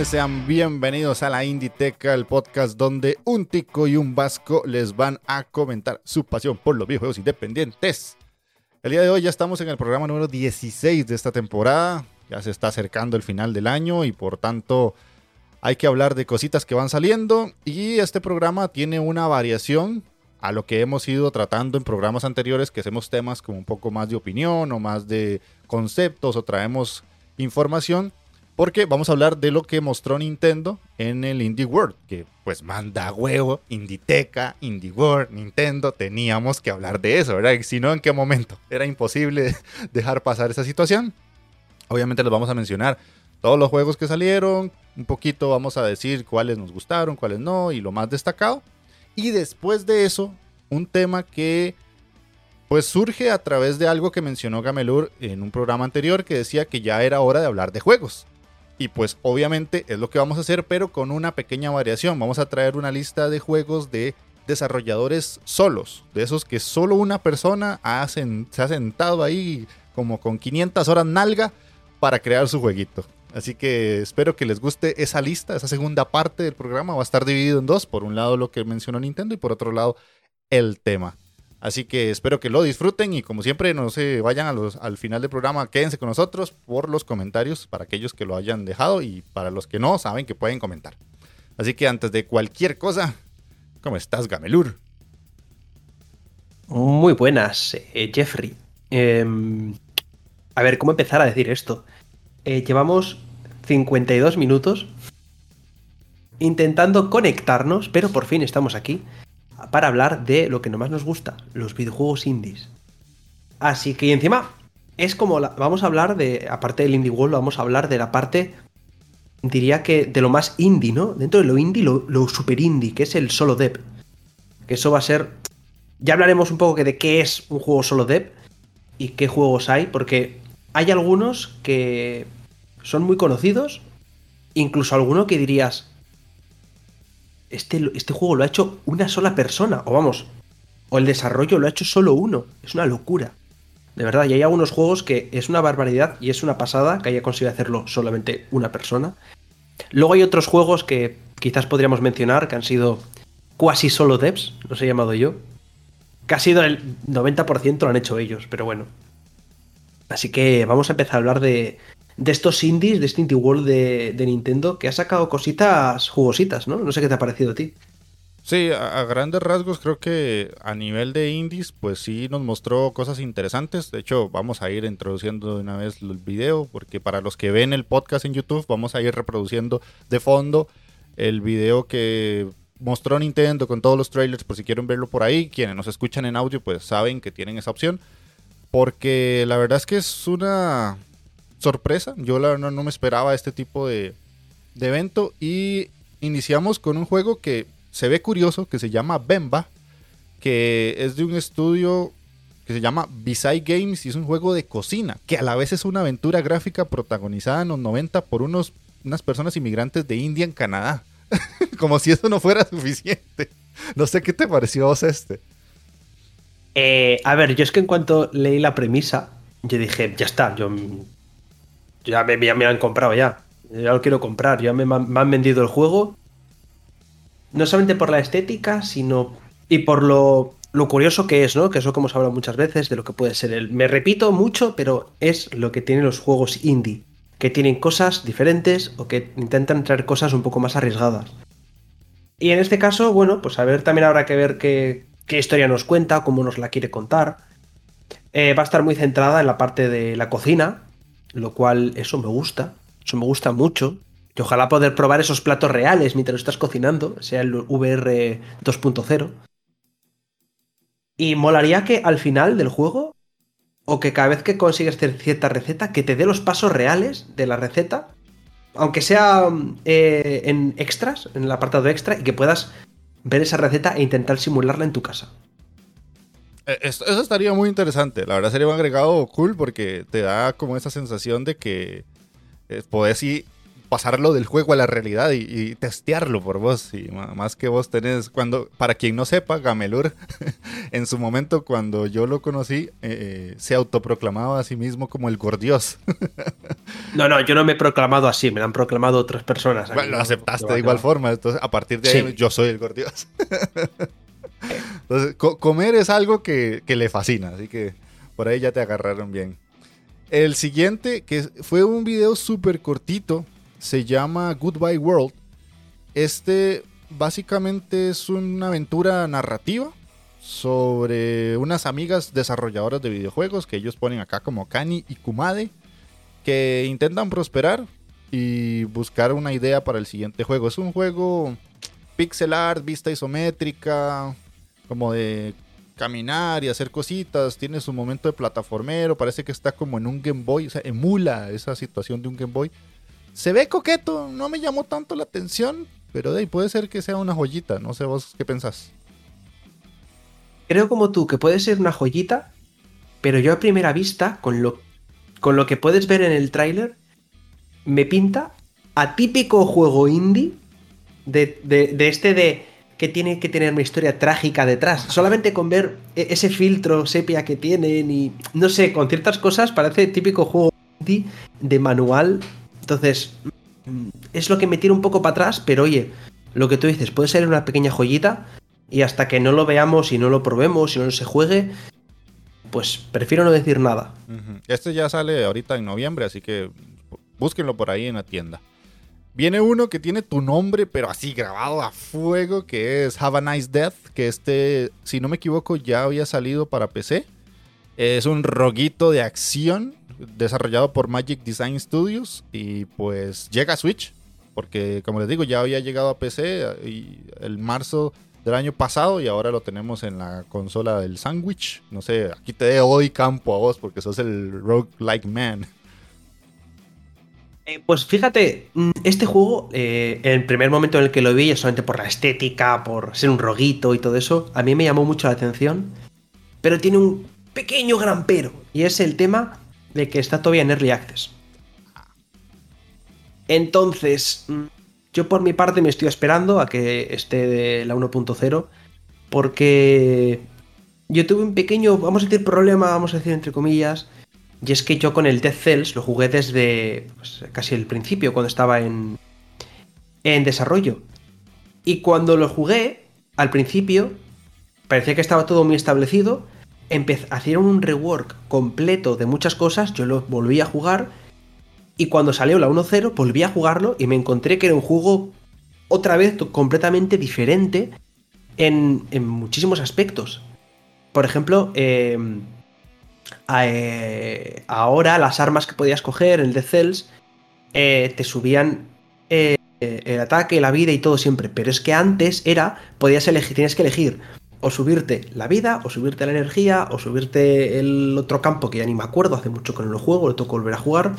Sean bienvenidos a la Inditeca, el podcast donde un tico y un vasco les van a comentar su pasión por los videojuegos independientes. El día de hoy ya estamos en el programa número 16 de esta temporada, ya se está acercando el final del año y por tanto hay que hablar de cositas que van saliendo. Y este programa tiene una variación a lo que hemos ido tratando en programas anteriores, que hacemos temas como un poco más de opinión o más de conceptos o traemos información porque vamos a hablar de lo que mostró Nintendo en el Indie World, que pues manda huevo, Inditeca, Indie World, Nintendo, teníamos que hablar de eso, ¿verdad? Si no, ¿en qué momento? Era imposible dejar pasar esa situación. Obviamente les vamos a mencionar todos los juegos que salieron, un poquito vamos a decir cuáles nos gustaron, cuáles no, y lo más destacado. Y después de eso, un tema que pues surge a través de algo que mencionó Gamelur en un programa anterior que decía que ya era hora de hablar de juegos. Y pues obviamente es lo que vamos a hacer, pero con una pequeña variación. Vamos a traer una lista de juegos de desarrolladores solos, de esos que solo una persona se ha sentado ahí como con 500 horas nalga para crear su jueguito. Así que espero que les guste esa lista, esa segunda parte del programa va a estar dividido en dos, por un lado lo que mencionó Nintendo y por otro lado el tema. Así que espero que lo disfruten y como siempre no se vayan al final del programa, quédense con nosotros por los comentarios para aquellos que lo hayan dejado y para los que no saben que pueden comentar. Así que antes de cualquier cosa, ¿cómo estás Gamelur? Muy buenas, eh, Jeffrey. Em, a ver, ¿cómo empezar a decir esto? Eh, llevamos 52 minutos intentando conectarnos, pero por fin estamos aquí para hablar de lo que más nos gusta, los videojuegos indies. Así que encima es como vamos a hablar de, aparte del indie world, vamos a hablar de la parte, diría que de lo más indie, ¿no? Dentro de lo indie, lo, super indie, que es el solo dev. Que eso va a ser, ya hablaremos un poco de qué es un juego solo dev y qué juegos hay, porque hay algunos que son muy conocidos, incluso alguno que dirías, este, este juego lo ha hecho una sola persona, o vamos, o el desarrollo lo ha hecho solo uno. Es una locura. De verdad, y hay algunos juegos que es una barbaridad y es una pasada que haya conseguido hacerlo solamente una persona. Luego hay otros juegos que quizás podríamos mencionar que han sido cuasi solo devs, los he llamado yo. Casi el 90% lo han hecho ellos, pero bueno. Así que vamos a empezar a hablar de, de estos indies, de este Indie World de, Nintendo, que ha sacado cositas jugositas, ¿no? No sé qué te ha parecido a ti. Sí, a, grandes rasgos creo que a nivel de indies, pues sí nos mostró cosas interesantes. De hecho, vamos a ir introduciendo de una vez el video, porque para los que ven el podcast en YouTube, vamos a ir reproduciendo de fondo el video que mostró Nintendo con todos los trailers, por si quieren verlo por ahí. Quienes nos escuchan en audio, pues saben que tienen esa opción. Porque la verdad es que es una sorpresa. Yo la verdad no me esperaba este tipo de, evento. Y iniciamos con un juego que se ve curioso, que se llama Bemba, que es de un estudio que se llama Visay Games y es un juego de cocina, que a la vez es una aventura gráfica protagonizada en los 90 por unos, unas personas inmigrantes de India en Canadá. Como si eso no fuera suficiente. No sé qué te pareció vos este. Eh, a ver, yo es que en cuanto leí la premisa, yo dije, ya está, yo ya me, han comprado ya. Ya lo quiero comprar. Ya me, han vendido el juego. No solamente por la estética, sino. Y por lo, curioso que es, ¿no? Que es lo que hemos hablado muchas veces de lo que puede ser el. Me repito mucho, pero es lo que tienen los juegos indie. que tienen cosas diferentes o que intentan traer cosas un poco más arriesgadas. Y en este caso, bueno, pues a ver, también habrá que ver qué, historia nos cuenta, cómo nos la quiere contar. Eh, va a estar muy centrada en la parte de la cocina, lo cual eso me gusta, eso me gusta mucho. Y ojalá poder probar esos platos reales mientras lo estás cocinando, sea el VR 2.0. Y molaría que al final del juego, o que cada vez que consigues cierta receta, que te dé los pasos reales de la receta, aunque sea eh, en extras, en el apartado extra, y que puedas ver esa receta e intentar simularla en tu casa. Eh, eso, estaría muy interesante. La verdad sería un agregado cool porque te da como esa sensación de que eh, podés ir pasarlo del juego a la realidad y, testearlo por vos. Y más que vos tenés, cuando, para quien no sepa, Gamelur, en su momento cuando yo lo conocí, eh, eh, se autoproclamaba a sí mismo como el gordios. no, no, yo no me he proclamado así, me lo han proclamado otras personas. Bueno, lo aceptaste de igual forma, entonces a partir de ahí yo soy el gordios. entonces, comer es algo que, que le fascina, así que por ahí ya te agarraron bien. El siguiente, que fue un video súper cortito, se llama Goodbye World. Este básicamente es una aventura narrativa sobre unas amigas desarrolladoras de videojuegos que ellos ponen acá como Kani y Kumade, que intentan prosperar y buscar una idea para el siguiente juego. Es un juego pixel art, vista isométrica, como de caminar y hacer cositas, tiene su momento de plataformero, parece que está como en un Game Boy, o sea, emula esa situación de un Game Boy se ve coqueto, no me llamó tanto la atención, pero puede ser que sea una joyita, no sé vos qué pensás. Creo como tú que puede ser una joyita, pero yo a primera vista, con lo, con lo que puedes ver en el tráiler, me pinta a típico juego indie de, de, este de que tiene que tener una historia trágica detrás. Solamente con ver e, ese filtro sepia que tienen y no sé, con ciertas cosas parece típico juego de manual entonces, mm, es lo que me tira un poco para atrás, pero oye, lo que tú dices, puede ser una pequeña joyita y hasta que no lo veamos y no lo probemos y no se juegue, pues prefiero no decir nada. Este ya sale ahorita en noviembre, así que búsquenlo por ahí en la tienda. Viene uno que tiene tu nombre, pero así grabado a fuego, que es Have a Nice Death, que este, si no me equivoco, ya había salido para PC. Es un roguito de acción desarrollado por Magic Design Studios y pues llega a Switch, porque como les digo, ya había llegado a PC y el marzo del año pasado y ahora lo tenemos en la consola del sándwich. No sé, aquí te doy campo a vos porque sos el roguelike man. Eh, pues fíjate, mm, este juego, eh, el primer momento en el que lo vi, solamente por la estética, por ser un roguito y todo eso, a mí me llamó mucho la atención. Pero tiene un pequeño gran pero, y es el tema de que está todavía en Early Access. Entonces, mm, yo por mi parte me estoy esperando a que esté de la 1.0, porque yo tuve un pequeño, vamos a decir, problema, vamos a decir entre comillas, y es que yo con el Death Cells lo jugué desde pues, casi el principio, cuando estaba en, en desarrollo. Y cuando lo jugué, al principio, parecía que estaba todo muy establecido, hicieron un rework completo de muchas cosas, yo lo volví a jugar y cuando salió la 1.0 volví a jugarlo y me encontré que era un juego otra vez completamente diferente en, muchísimos aspectos. Por ejemplo, em, eh, ahora las armas que podías coger en The Cells eh, te subían eh, el ataque, la vida y todo siempre. Pero es que antes era, podías elegir, tienes que elegir o subirte la vida, o subirte la energía, o subirte el otro campo que ya ni me acuerdo, hace mucho que no lo juego, lo que volver a jugar.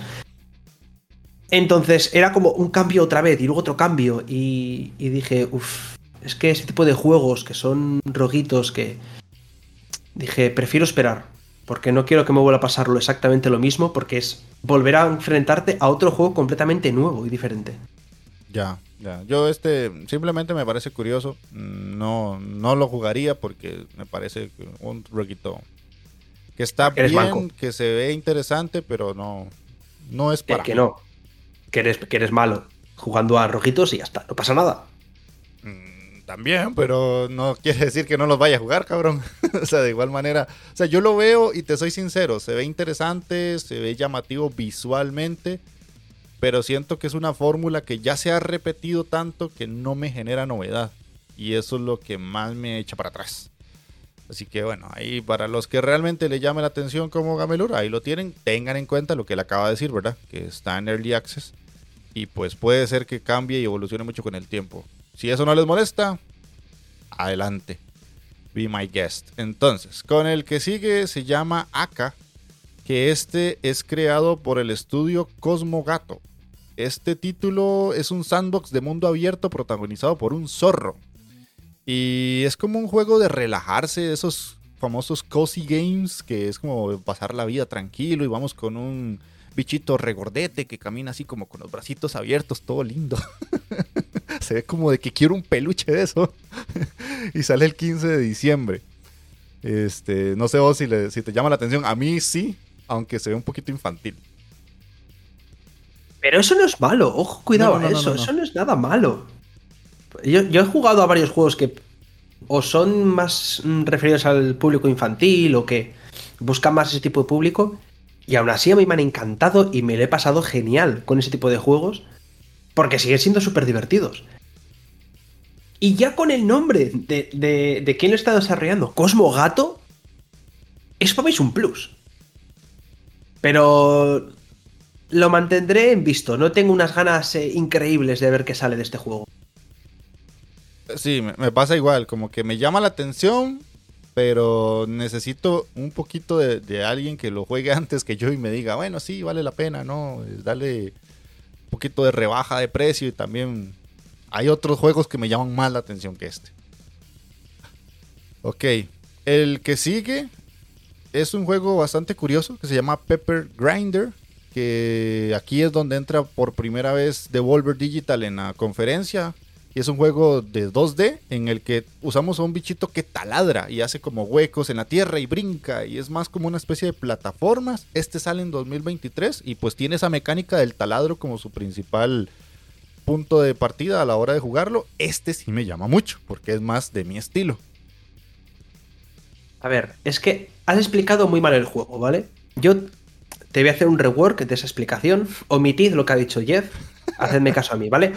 Entonces era como un cambio otra vez y luego otro cambio y, dije, uff, es que ese tipo de juegos que son roguitos que... Dije, prefiero esperar, porque no quiero que me vuelva a pasarlo exactamente lo mismo, porque es volver a enfrentarte a otro juego completamente nuevo y diferente. Ya, ya. Yo este simplemente me parece curioso. No, no lo jugaría porque me parece un roguito que está bien, que se ve interesante, pero no, no es para. que no. Que eres, que eres malo jugando a rojitos y ya está. No pasa nada. También, pero no quiere decir que no los vaya a jugar, cabrón. o sea, de igual manera. O sea, yo lo veo y te soy sincero. Se ve interesante, se ve llamativo visualmente pero siento que es una fórmula que ya se ha repetido tanto que no me genera novedad. Y eso es lo que más me echa para atrás. Así que bueno, ahí para los que realmente le llame la atención como Gamelur, ahí lo tienen. Tengan en cuenta lo que él acaba de decir, ¿verdad? Que está en Early Access. Y pues puede ser que cambie y evolucione mucho con el tiempo. Si eso no les molesta, adelante. Be my guest. Entonces, con el que sigue se llama Aka, que este es creado por el estudio Cosmo Gato. Este título es un sandbox de mundo abierto protagonizado por un zorro. Y es como un juego de relajarse, esos famosos cozy games, que es como pasar la vida tranquilo y vamos con un bichito regordete que camina así como con los bracitos abiertos, todo lindo. Se ve como de que quiero un peluche de eso. y sale el 15 de diciembre. Este, no sé vos si, si te llama la atención. A mí sí, aunque se ve un poquito infantil. Pero eso no es malo, ojo, cuidado, eso, eso no es nada malo. Yo, he jugado a varios juegos que o son más mm, referidos al público infantil o que buscan más ese tipo de público. Y aún así a mí me han encantado y me lo he pasado genial con ese tipo de juegos. Porque siguen siendo súper divertidos. Y ya con el nombre de, de, de quién lo está desarrollando, Cosmo Gato, eso para mí es un plus. Pero lo mantendré en visto. No tengo unas ganas eh, increíbles de ver qué sale de este juego. Sí, me, pasa igual, como que me llama la atención, pero necesito un poquito de, alguien que lo juegue antes que yo y me diga, bueno, sí, vale la pena, ¿no? Dale poquito de rebaja de precio y también hay otros juegos que me llaman más la atención que este. Ok, el que sigue es un juego bastante curioso que se llama Pepper Grinder, que aquí es donde entra por primera vez Devolver Digital en la conferencia. Y es un juego de 2D en el que usamos a un bichito que taladra y hace como huecos en la tierra y brinca y es más como una especie de plataformas. Este sale en 2023 y pues tiene esa mecánica del taladro como su principal punto de partida a la hora de jugarlo. Este sí me llama mucho porque es más de mi estilo. A ver, es que has explicado muy mal el juego, ¿vale? Yo te voy a hacer un rework de esa explicación. Omitid lo que ha dicho Jeff. Hacedme caso a mí, ¿vale?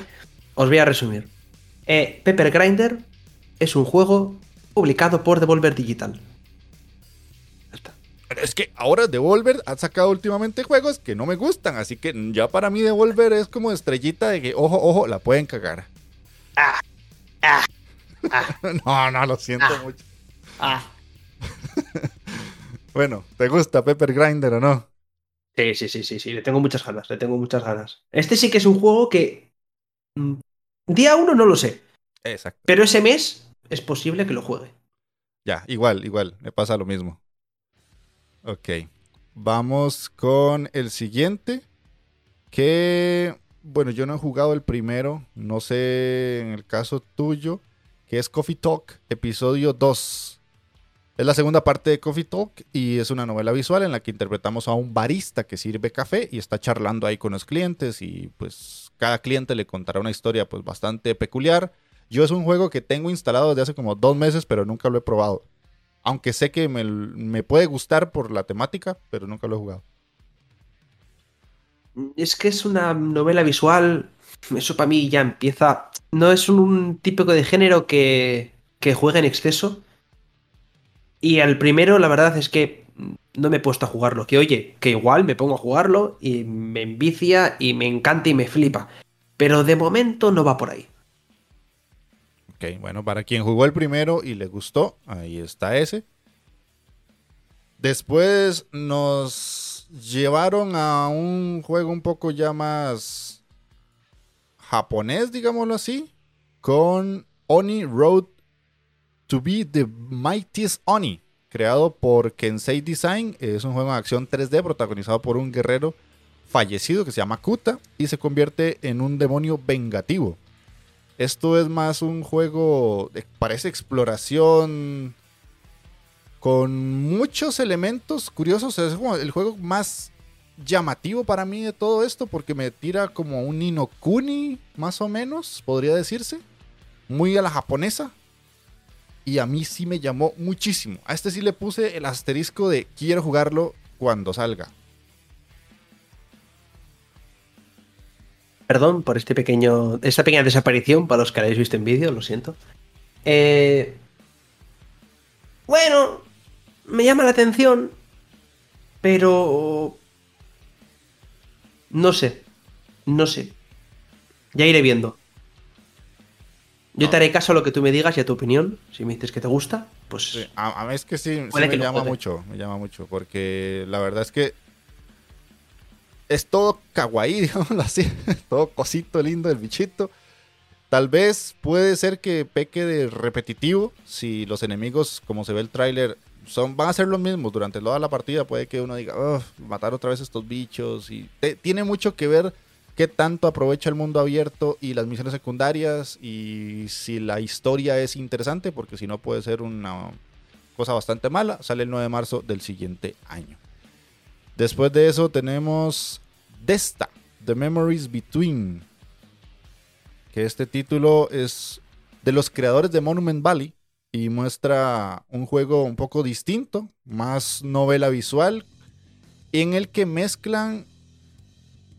Os voy a resumir. Eh, Pepper Grinder es un juego publicado por Devolver Digital. es que ahora Devolver ha sacado últimamente juegos que no me gustan, así que ya para mí Devolver es como estrellita de que, ojo, ojo, la pueden cagar. Ah, ah, ah. no, no, lo siento mucho. bueno, ¿te gusta Pepper Grinder o no? Sí, sí, sí, sí, sí, le tengo muchas ganas, le tengo muchas ganas. Este sí que es un juego que mm, Día uno no lo sé. Exacto. Pero ese mes es posible que lo juegue. Ya, igual, igual, me pasa lo mismo. Ok. Vamos con el siguiente. Que, bueno, yo no he jugado el primero. No sé en el caso tuyo. Que es Coffee Talk, episodio 2. Es la segunda parte de Coffee Talk y es una novela visual en la que interpretamos a un barista que sirve café y está charlando ahí con los clientes y pues cada cliente le contará una historia pues bastante peculiar. Yo es un juego que tengo instalado desde hace como dos meses pero nunca lo he probado. Aunque sé que me, me puede gustar por la temática, pero nunca lo he jugado. Es que es una novela visual, eso para mí ya empieza... No es un típico de género que, que juegue en exceso y al primero, la verdad es que no me he puesto a jugarlo. Que oye, que igual me pongo a jugarlo y me envicia y me encanta y me flipa. Pero de momento no va por ahí. Ok, bueno, para quien jugó el primero y le gustó, ahí está ese. Después nos llevaron a un juego un poco ya más japonés, digámoslo así, con Oni Road To Be the Mightiest Oni, creado por Kensei Design. Es un juego de acción 3D protagonizado por un guerrero fallecido que se llama Kuta y se convierte en un demonio vengativo. Esto es más un juego, de, parece exploración con muchos elementos curiosos. Es el juego más llamativo para mí de todo esto porque me tira como un Ninokuni, más o menos, podría decirse. Muy a la japonesa, y a mí sí me llamó muchísimo. A este sí le puse el asterisco de quiero jugarlo cuando salga. Perdón por este pequeño, esta pequeña desaparición para los que habéis visto en vídeo, lo siento. Eh, bueno, me llama la atención, pero... No sé, no sé. Ya iré viendo. Yo te haré caso a lo que tú me digas y a tu opinión. Si me dices que te gusta, pues. a, mí es que sí, me llama mucho. Me llama mucho. Porque la verdad es que. Es todo kawaii, digámoslo así. todo cosito lindo el bichito. Tal vez puede ser que peque de repetitivo. Si los enemigos, como se ve el tráiler, son, van a ser los mismos durante toda la partida. Puede que uno diga, matar otra vez estos bichos. Y tiene mucho que ver qué tanto aprovecha el mundo abierto y las misiones secundarias y si la historia es interesante, porque si no puede ser una cosa bastante mala. Sale el 9 de marzo del siguiente año. Después de eso tenemos Desta, The Memories Between, que este título es de los creadores de Monument Valley y muestra un juego un poco distinto, más novela visual, en el que mezclan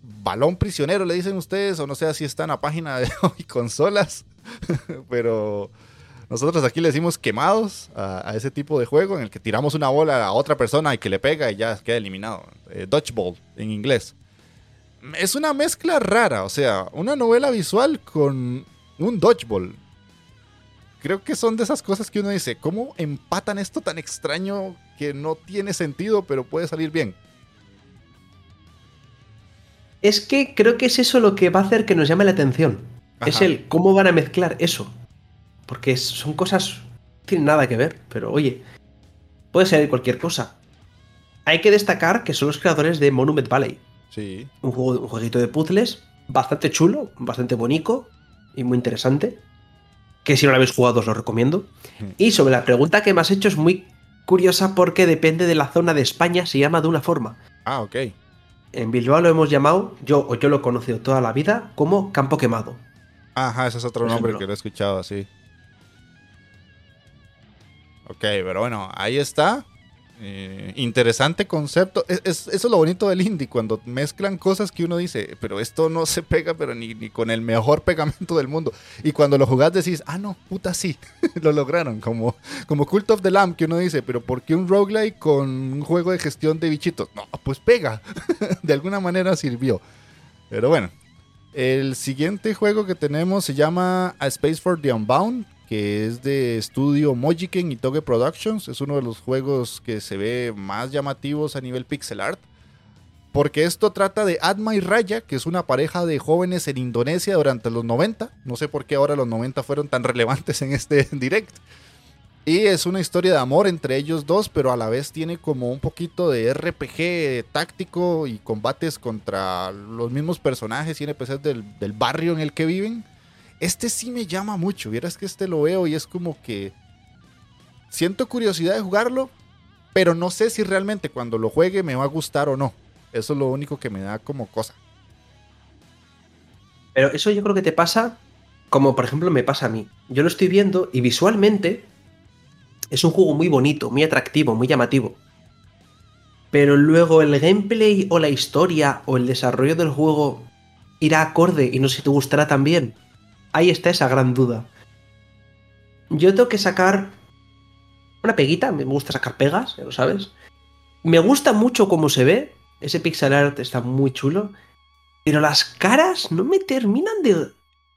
balón prisionero, le dicen ustedes, o no sé si está en la página de hoy consolas, pero nosotros aquí le decimos quemados a, ese tipo de juego en el que tiramos una bola a otra persona y que le pega y ya queda eliminado. Eh, dodgeball en inglés. Es una mezcla rara, o sea, una novela visual con un dodgeball. Creo que son de esas cosas que uno dice, ¿cómo empatan esto tan extraño que no tiene sentido pero puede salir bien? Es que creo que es eso lo que va a hacer que nos llame la atención. Es el cómo van a mezclar eso. Porque son cosas no tienen nada que ver, pero oye, puede ser cualquier cosa. Hay que destacar que son los creadores de Monument Valley. Sí. Un, juego, un jueguito de puzzles bastante chulo, bastante bonito y muy interesante. Que si no lo habéis jugado os lo recomiendo. Y sobre la pregunta que me has hecho es muy curiosa porque depende de la zona de España, se llama de una forma. Ah, ok. En Bilbao lo hemos llamado, yo o yo lo he conocido toda la vida, como Campo Quemado. Ajá, ese es otro nombre que lo he escuchado así. Ok, pero bueno, ahí está. Eh, interesante concepto. Es, eso es lo bonito del indie, cuando mezclan cosas que uno dice, pero esto no se pega, pero ni, ni con el mejor pegamento del mundo. Y cuando lo jugás decís, ah, no, puta, sí, lo lograron. Como, como Cult of the Lamb, que uno dice, pero ¿por qué un roguelike con un juego de gestión de bichitos? No, pues pega. de alguna manera sirvió. Pero bueno, el siguiente juego que tenemos se llama A Space for the Unbound, que es de estudio Mojiken y Toge Productions. Es uno de los juegos que se ve más llamativos a nivel pixel art. Porque esto trata de Adma y Raya, que es una pareja de jóvenes en Indonesia durante los 90. No sé por qué ahora los 90 fueron tan relevantes en este direct. Y es una historia de amor entre ellos dos, pero a la vez tiene como un poquito de RPG táctico y combates contra los mismos personajes y NPCs del, del barrio en el que viven. Este sí me llama mucho. Vieras que este lo veo y es como que siento curiosidad de jugarlo, pero no sé si realmente cuando lo juegue me va a gustar o no. Eso es lo único que me da como cosa. Pero eso yo creo que te pasa como por ejemplo me pasa a mí. Yo lo estoy viendo y visualmente es un juego muy bonito, muy atractivo, muy llamativo. Pero luego el gameplay o la historia o el desarrollo del juego irá acorde y no sé si te gustará también ahí está esa gran duda. Yo tengo que sacar una peguita, me gusta sacar pegas, lo sabes. Me gusta mucho cómo se ve, ese pixel art está muy chulo, pero las caras no me terminan de...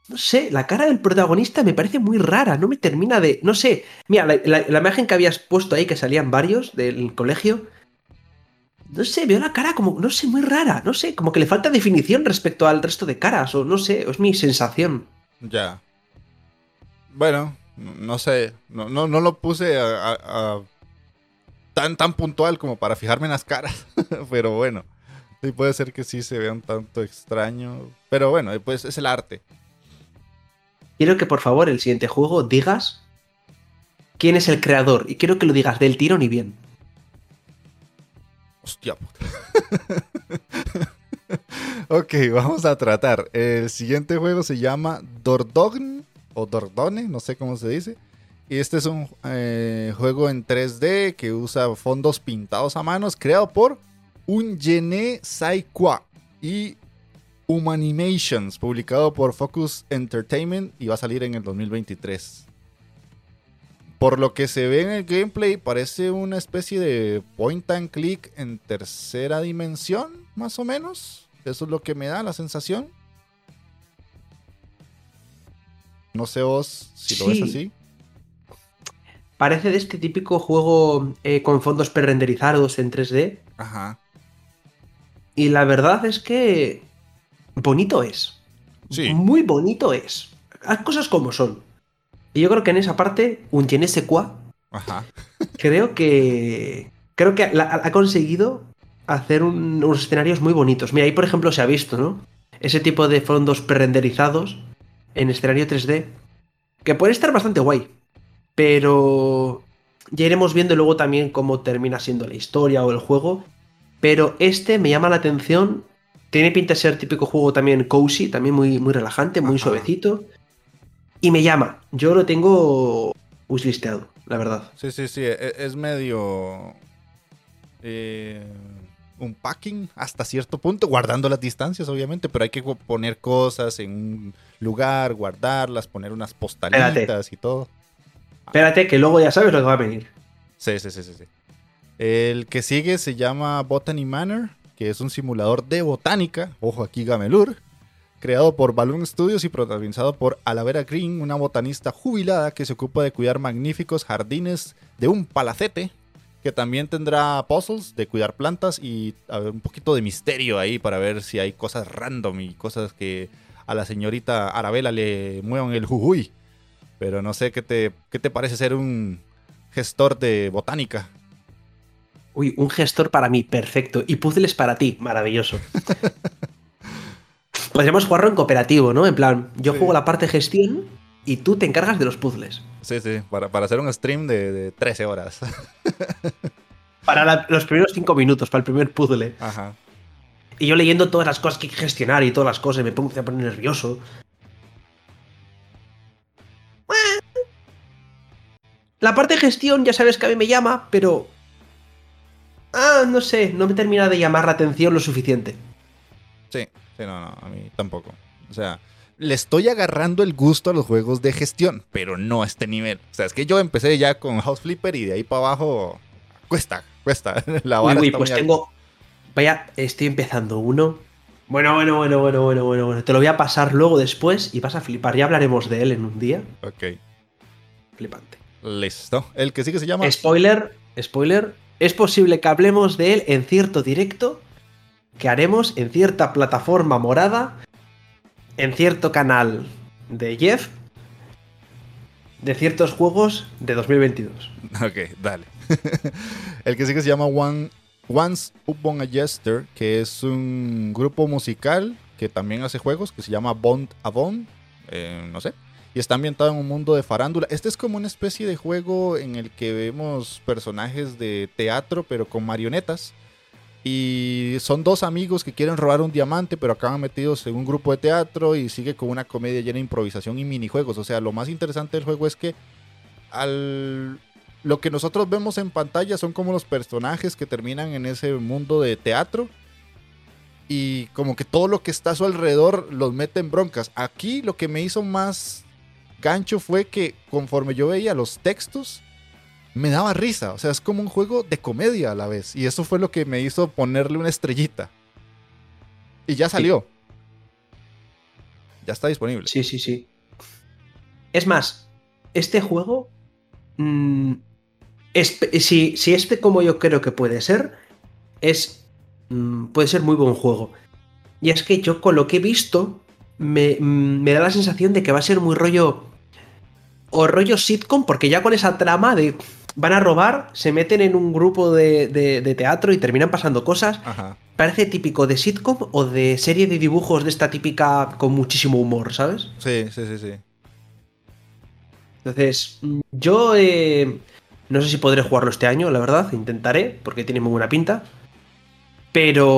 No sé, la cara del protagonista me parece muy rara, no me termina de... No sé, mira, la, imagen que habías puesto ahí, que salían varios del colegio, no sé, veo la cara como, no sé, muy rara, no sé, como que le falta definición respecto al resto de caras, o no sé, es mi sensación. Ya. Bueno, no sé. No, no, lo puse tan, tan puntual como para fijarme en las caras. Pero bueno. Sí, puede ser que sí se vea un tanto extraño. Pero bueno, pues es el arte. Quiero que por favor el siguiente juego digas quién es el creador. Y quiero que lo digas del tiro ni bien. Hostia. ok, vamos a tratar. El siguiente juego se llama Dordogn o Dordone, no sé cómo se dice. Y este es un eh, juego en 3D que usa fondos pintados a manos, creado por un Saikwa y Humanimations, publicado por Focus Entertainment y va a salir en el 2023. Por lo que se ve en el gameplay, parece una especie de point and click en tercera dimensión, más o menos. Eso es lo que me da la sensación. No sé vos si lo ves Sí. así. Parece de este típico juego eh, con fondos pre-renderizados en 3D. Ajá. Y la verdad es que bonito es. Sí. Muy bonito es. Las cosas como son. Y yo creo que en esa parte, un je ne sais quoi, Ajá. creo que. Creo que la- ha conseguido hacer un- unos escenarios muy bonitos. Mira, ahí por ejemplo se ha visto, ¿no? Ese tipo de fondos pre-renderizados en escenario 3D. Que puede estar bastante guay. Pero. Ya iremos viendo luego también cómo termina siendo la historia o el juego. Pero este me llama la atención. Tiene pinta de ser típico juego también cozy, también muy, muy relajante, muy Ajá. suavecito. Y me llama. Yo lo tengo wishlisteado, la verdad. Sí, sí, sí. e- Es medio. eh, un packing hasta cierto punto, guardando las distancias, obviamente, pero hay que poner cosas en un lugar, guardarlas, poner unas postalitas y todo. Espérate, que luego ya sabes lo que va a venir. Sí, sí, sí, sí, sí. El que sigue se llama Botany Manor, que es un simulador de botánica. Ojo aquí, Gamelur. Creado por Balloon Studios y protagonizado por Alavera Green, una botanista jubilada que se ocupa de cuidar magníficos jardines de un palacete. Que también tendrá puzzles de cuidar plantas y a ver, un poquito de misterio ahí para ver si hay cosas random y cosas que a la señorita Arabella le muevan el jujuy. Pero no sé qué te, qué te parece ser un gestor de botánica. Uy, un gestor para mí, perfecto. Y puzzles para ti, maravilloso. Podríamos jugarlo en cooperativo, ¿no? En plan, yo Sí. juego la parte gestión y tú te encargas de los puzzles. Sí, sí, para, para hacer un stream de, de 13 horas. Para la- los primeros cinco minutos, para el primer puzzle. Ajá. Y yo leyendo todas las cosas que hay que gestionar y todas las cosas, me pongo a poner nervioso. La parte de gestión ya sabes que a mí me llama, pero... Ah, no sé, no me termina de llamar la atención lo suficiente. Sí, sí, no, no, a mí tampoco. O sea, le estoy agarrando el gusto a los juegos de gestión, pero no a este nivel. O sea, es que yo empecé ya con House Flipper y de ahí para abajo cuesta, cuesta. La Uy, uy, está pues muy alta. tengo. Vaya, estoy empezando uno. Bueno, bueno, bueno, bueno, bueno, bueno, bueno. Te lo voy a pasar luego después y vas a flipar. Ya hablaremos de él en un día. Ok, Flipante. listo. El que sí que se llama... Spoiler, spoiler. Es posible que hablemos de él en cierto directo que haremos en cierta plataforma morada, en cierto canal de Jeff, de ciertos juegos de 2022. Ok, dale. el que sí que se llama One, Once Upon a Jester, que es un grupo musical que también hace juegos, que se llama Bond a Bond, eh, no sé. Y está ambientado en un mundo de farándula. Este es como una especie de juego en el que vemos personajes de teatro, pero con marionetas. Y son dos amigos que quieren robar un diamante, pero acaban metidos en un grupo de teatro y sigue con una comedia llena de improvisación y minijuegos. O sea, lo más interesante del juego es que al lo que nosotros vemos en pantalla son como los personajes que terminan en ese mundo de teatro. Y como que todo lo que está a su alrededor los mete en broncas. Aquí lo que me hizo más gancho fue que conforme yo veía los textos, me daba risa. O sea, es como un juego de comedia a la vez. Y eso fue lo que me hizo ponerle una estrellita. Y ya salió. Ya está disponible. Sí, sí, sí. Es más, este juego. mm, espe- si, si este como yo creo que puede ser, es. mm, puede ser muy buen juego. Y es que yo con lo que he visto, me, mm, me da la sensación de que va a ser muy rollo. O rollo sitcom, porque ya con esa trama de. Van a robar, se meten en un grupo de, de- de teatro y terminan pasando cosas. Ajá. Parece típico de sitcom o de serie de dibujos de esta típica con muchísimo humor, ¿sabes? Sí, sí, sí, sí. Entonces, mm, yo eh, no sé si podré jugarlo este año, la verdad, intentaré, porque tiene muy buena pinta. Pero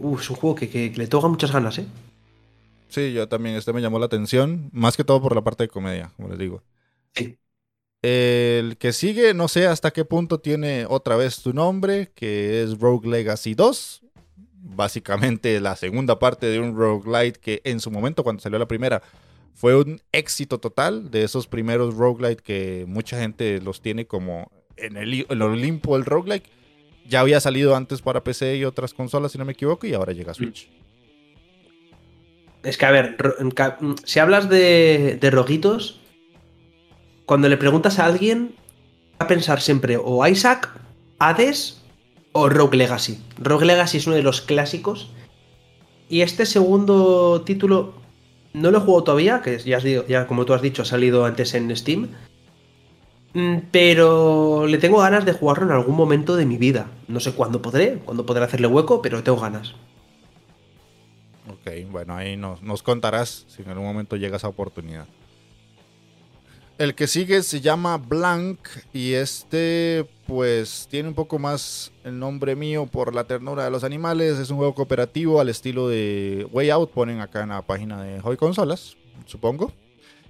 uh, es un juego que, que- que le toca muchas ganas, ¿eh? Sí, yo también, este me llamó la atención, más que todo por la parte de comedia, como les digo. Sí. El que sigue, no sé hasta qué punto tiene otra vez tu nombre, que es Rogue Legacy 2. básicamente la segunda parte de un roguelite que en su momento, cuando salió la primera, fue un éxito total de esos primeros roguelite que mucha gente los tiene como en el, el Olimpo del. Ya había salido antes para PC y otras consolas, si no me equivoco, y ahora llega a Switch. Es que, a ver, mm, si hablas de, de roguitos, cuando le preguntas a alguien, va a pensar siempre o Isaac, Hades o Rogue Legacy. Rogue Legacy es uno de los clásicos. Y este segundo título no lo he jugado todavía, que ya, has ya como tú has dicho, ha salido antes en Steam. Mm, Pero le tengo ganas de jugarlo en algún momento de mi vida. No sé cuándo podré, cuándo podré hacerle hueco, pero tengo ganas. Ok, bueno, ahí nos, nos contarás si en algún momento llega esa oportunidad. El que sigue se llama Blank y este pues tiene un poco más el nombre mío por la ternura de los animales. Es un juego cooperativo al estilo de Way Out, ponen acá en la página de Hoy Consolas, supongo.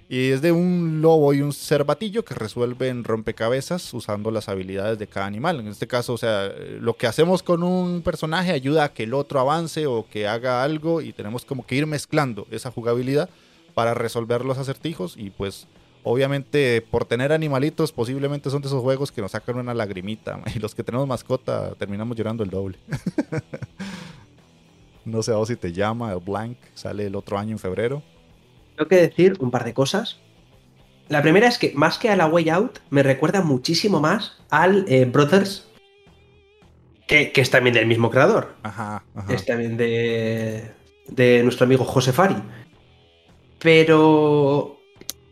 Y es de un lobo y un cervatillo que resuelven rompecabezas usando las habilidades de cada animal. En este caso, o sea, lo que hacemos con un personaje ayuda a que el otro avance o que haga algo y tenemos como que ir mezclando esa jugabilidad para resolver los acertijos y pues obviamente por tener animalitos posiblemente son de esos juegos que nos sacan una lagrimita y los que tenemos mascota terminamos llorando el doble. no sé a vos si te llama el Blank, sale el otro año en febrero. Tengo que decir un par de cosas. La primera es que más que a la Way Out, me recuerda muchísimo más al eh, Brothers, que, que es también del mismo creador. Ajá, ajá. Es también de, de nuestro amigo José Fari. Pero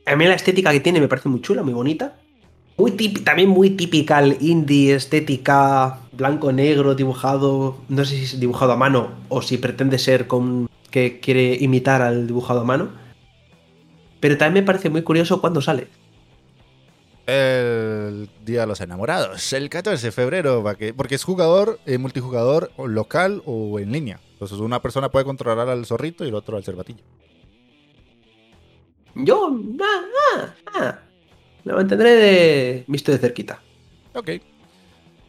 a mí la estética que tiene me parece muy chula, muy bonita. Muy también muy typical indie, estética blanco-negro, dibujado. No sé si es dibujado a mano o si pretende ser con que quiere imitar al dibujado a mano. Pero también me parece muy curioso cuándo sale. El Día de los Enamorados, el 14 de febrero, porque es jugador, eh, multijugador local o en línea. Entonces una persona puede controlar al zorrito y el otro al cervatillo. Yo, ah, ah, ah, lo mantendré de visto de cerquita. Ok.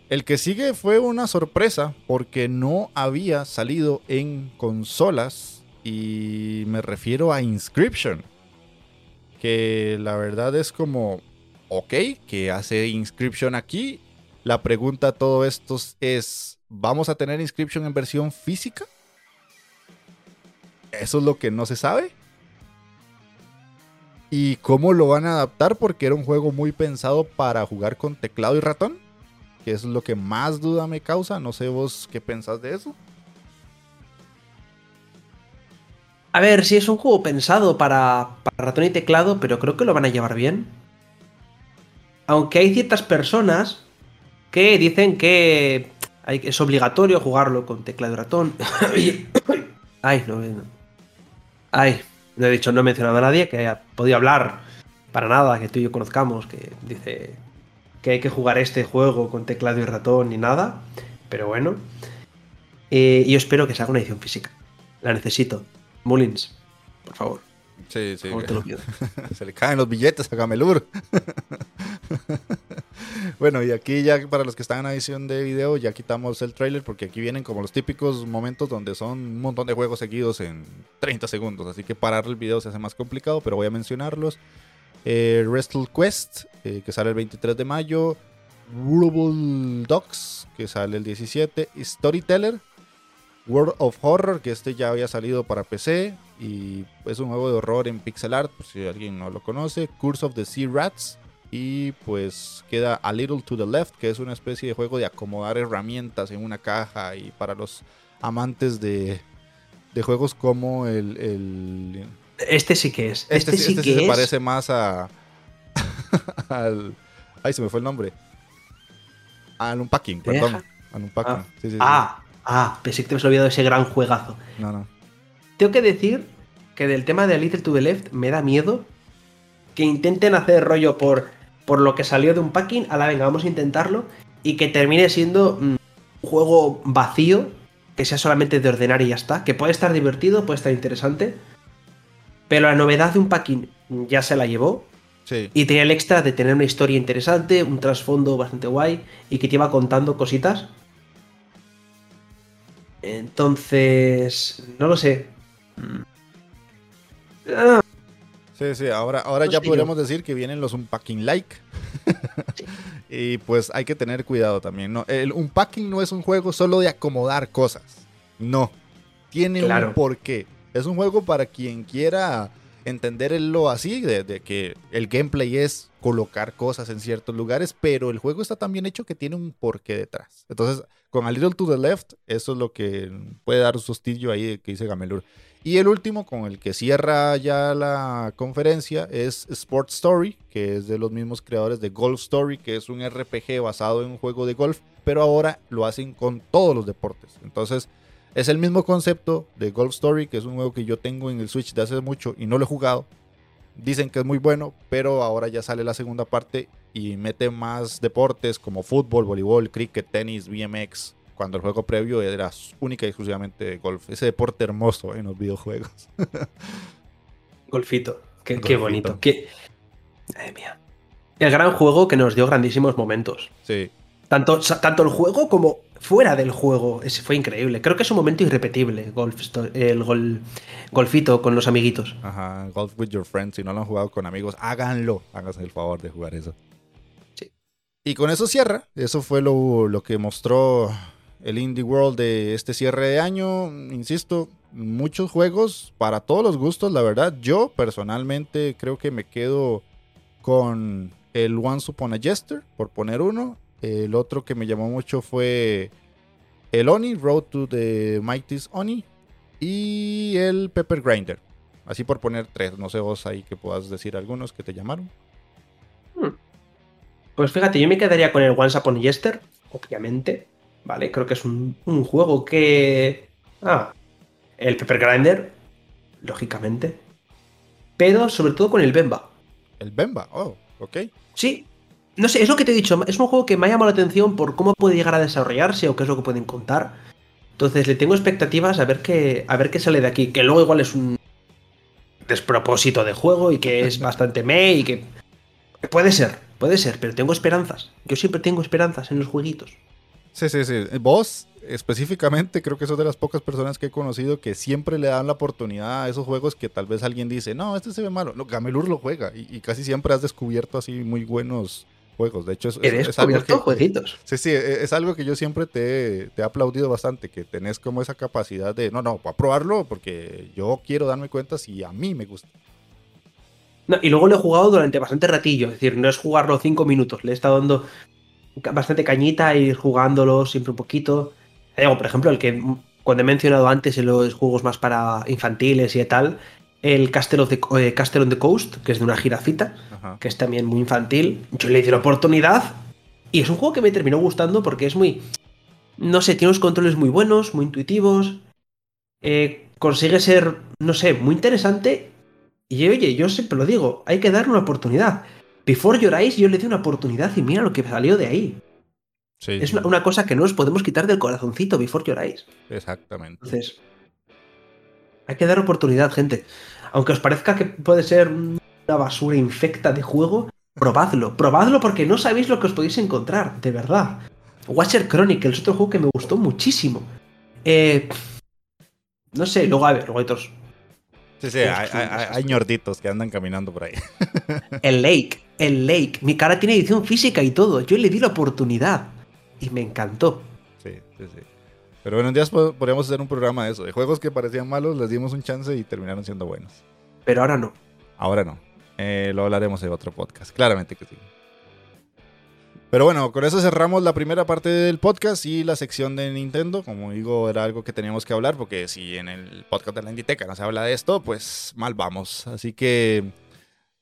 El que sigue fue una sorpresa porque no había salido en consolas y me refiero a Inscription. Que la verdad es como, ok, que hace Inscription aquí. La pregunta a todo esto es, ¿vamos a tener Inscription en versión física? Eso es lo que no se sabe. ¿Y cómo lo van a adaptar? Porque era un juego muy pensado para jugar con teclado y ratón. Que es lo que más duda me causa. No sé vos qué pensás de eso. A ver, si es un juego pensado para, ratón y teclado, pero creo que lo van a llevar bien. Aunque hay ciertas personas que dicen que es obligatorio jugarlo con teclado y ratón. Ay, no, no. Ay, no he dicho, no he mencionado a nadie que haya podido hablar para nada, que tú y yo conozcamos, que dice que hay que jugar este juego con teclado y ratón ni nada. Pero bueno. Eh, yo espero que salga una edición física. La necesito. Mullins, por favor. Sí, sí. por favor, te lo pido. Se le caen los billetes a Gamelur. bueno, y aquí ya para los que están en edición de video, ya quitamos el trailer porque aquí vienen como los típicos momentos donde son un montón de juegos seguidos en 30 segundos. Así que parar el video se hace más complicado, pero voy a mencionarlos. Eh, Wrestle Quest, eh, que sale el 23 de mayo. Rulable Dogs, que sale el 17. Storyteller, World of Horror, que este ya había salido para PC y es un juego de horror en pixel art, por si alguien no lo conoce. Curse of the Sea Rats y pues queda A Little to the Left, que es una especie de juego de acomodar herramientas en una caja y para los amantes de, de juegos como el... el- Este sí que es. este, Este, sí- sí este que sí se es. parece más a... al... Ay, se me fue el nombre. Al Unpacking, perdón. Al Unpacking. Ah. Sí, sí, sí. Ah, ah, pensé que te habías olvidado ese gran juegazo. No, no. Tengo que decir que del tema de A Little to the Left me da miedo que intenten hacer rollo por, por lo que salió de un packing. A la venga, vamos a intentarlo. Y que termine siendo mm, un juego vacío, que sea solamente de ordenar y ya está. Que puede estar divertido, puede estar interesante. Pero la novedad de un packing ya se la llevó. Sí. Y tenía el extra de tener una historia interesante, un trasfondo bastante guay y que te iba contando cositas. Entonces, no lo sé. Ah, Sí, sí, ahora, ahora ya podríamos decir que vienen los unpacking like. y pues hay que tener cuidado también. ¿no? El unpacking no es un juego solo de acomodar cosas. No. Tiene Claro. un porqué. Es un juego para quien quiera entenderlo así, de, de que el gameplay es colocar cosas en ciertos lugares, pero el juego está tan bien hecho que tiene un porqué detrás. Entonces, con A Little to the Left, eso es lo que puede dar un sustillo ahí que dice Gamelur. Y el último, con el que cierra ya la conferencia, es Sport Story, que es de los mismos creadores de Golf Story, que es un RPG basado en un juego de golf, pero ahora lo hacen con todos los deportes. Entonces, es el mismo concepto de Golf Story, que es un juego que yo tengo en el Switch de hace mucho y no lo he jugado. Dicen que es muy bueno, pero ahora ya sale la segunda parte y mete más deportes como fútbol, voleibol, cricket, tenis, BMX, cuando el juego previo era única y exclusivamente de golf. Ese deporte hermoso en los videojuegos. golfito. Qué, bonito. Qué... Madre mía. El gran juego que nos dio grandísimos momentos. Sí, Tanto, tanto el juego como fuera del juego. Ese fue increíble. Creo que es un momento irrepetible. Golf el gol, golfito con los amiguitos. ajá, Golf with your friends. Si no lo han jugado con amigos, háganlo. Háganse el favor de jugar eso. Sí. Y con eso cierra. Eso fue lo, lo que mostró el Indie World de este cierre de año. Insisto, muchos juegos para todos los gustos, la verdad. Yo personalmente creo que me quedo con el Once Upon a Jester, por poner uno. El otro que me llamó mucho fue el Oni, Road to the Mighty's Oni. Y el Pepper Grinder. Así por poner tres. No sé vos ahí que puedas decir algunos que te llamaron. Pues fíjate, yo me quedaría con el Once Upon a Jester, obviamente. Vale, creo que es un, un juego que. Ah, el Pepper Grinder, lógicamente. Pero sobre todo con el Bemba. El Bemba. Oh, ok. Sí, no sé, es lo que te he dicho. Es un juego que me ha llamado la atención por cómo puede llegar a desarrollarse o qué es lo que pueden contar. Entonces le tengo expectativas a ver qué, a ver qué sale de aquí. Que luego igual es un despropósito de juego y que es bastante me y que. Puede ser, puede ser, pero tengo esperanzas. Yo siempre tengo esperanzas en los jueguitos. Sí, sí, sí. Vos, específicamente, creo que sos de las pocas personas que he conocido que siempre le dan la oportunidad a esos juegos que tal vez alguien dice, no, este se ve malo. No, Gamelur lo juega y, y casi siempre has descubierto así muy buenos juegos. De hecho, es, es- es algo que, jueguitos. Sí, sí, e- es algo que yo siempre te, he- te he aplaudido bastante, que tenés como esa capacidad de, no, no, voy a probarlo porque yo quiero darme cuenta si a mí me gusta. No, y luego lo he jugado durante bastante ratillo. Es decir, no es jugarlo cinco minutos. Le he estado dando bastante cañita y jugándolo siempre un poquito. Digo, por ejemplo, el que cuando he mencionado antes en los juegos más para infantiles y tal, el Castle, of the, eh, Castle on the Coast, que es de una jirafita, Ajá. que es también muy infantil. Yo le di la oportunidad y es un juego que me terminó gustando porque es muy. No sé, tiene unos controles muy buenos, muy intuitivos. eh, consigue ser, no sé, muy interesante. Y oye, yo siempre lo digo, hay que darle una oportunidad. Before Your Eyes yo le di una oportunidad y mira lo que salió de ahí. Sí, Es una, una cosa que no nos podemos quitar del corazoncito, Before Your Eyes. exactamente. Entonces, hay que dar oportunidad, gente. Aunque os parezca que puede ser una basura infecta de juego, probadlo. Probadlo porque no sabéis lo que os podéis encontrar, de verdad. Watcher Chronicles, otro juego que me gustó muchísimo. Eh, no sé, luego a ver, luego hay otros. Sí, sí, hay, hay- hay- hay ñorditos que andan caminando por ahí. El Lake, el Lake. Mi cara tiene edición física y todo. Yo le di la oportunidad. Y me encantó. Sí, sí, sí. Pero bueno, un día po- podríamos hacer un programa de eso. De juegos que parecían malos, les dimos un chance y terminaron siendo buenos. Pero ahora no. Ahora no. Eh, lo hablaremos en otro podcast. Claramente que sí. Pero bueno, con eso cerramos la primera parte del podcast y la sección de Nintendo. Como digo, era algo que teníamos que hablar porque si en el podcast de la Inditeca no se habla de esto, pues mal vamos. Así que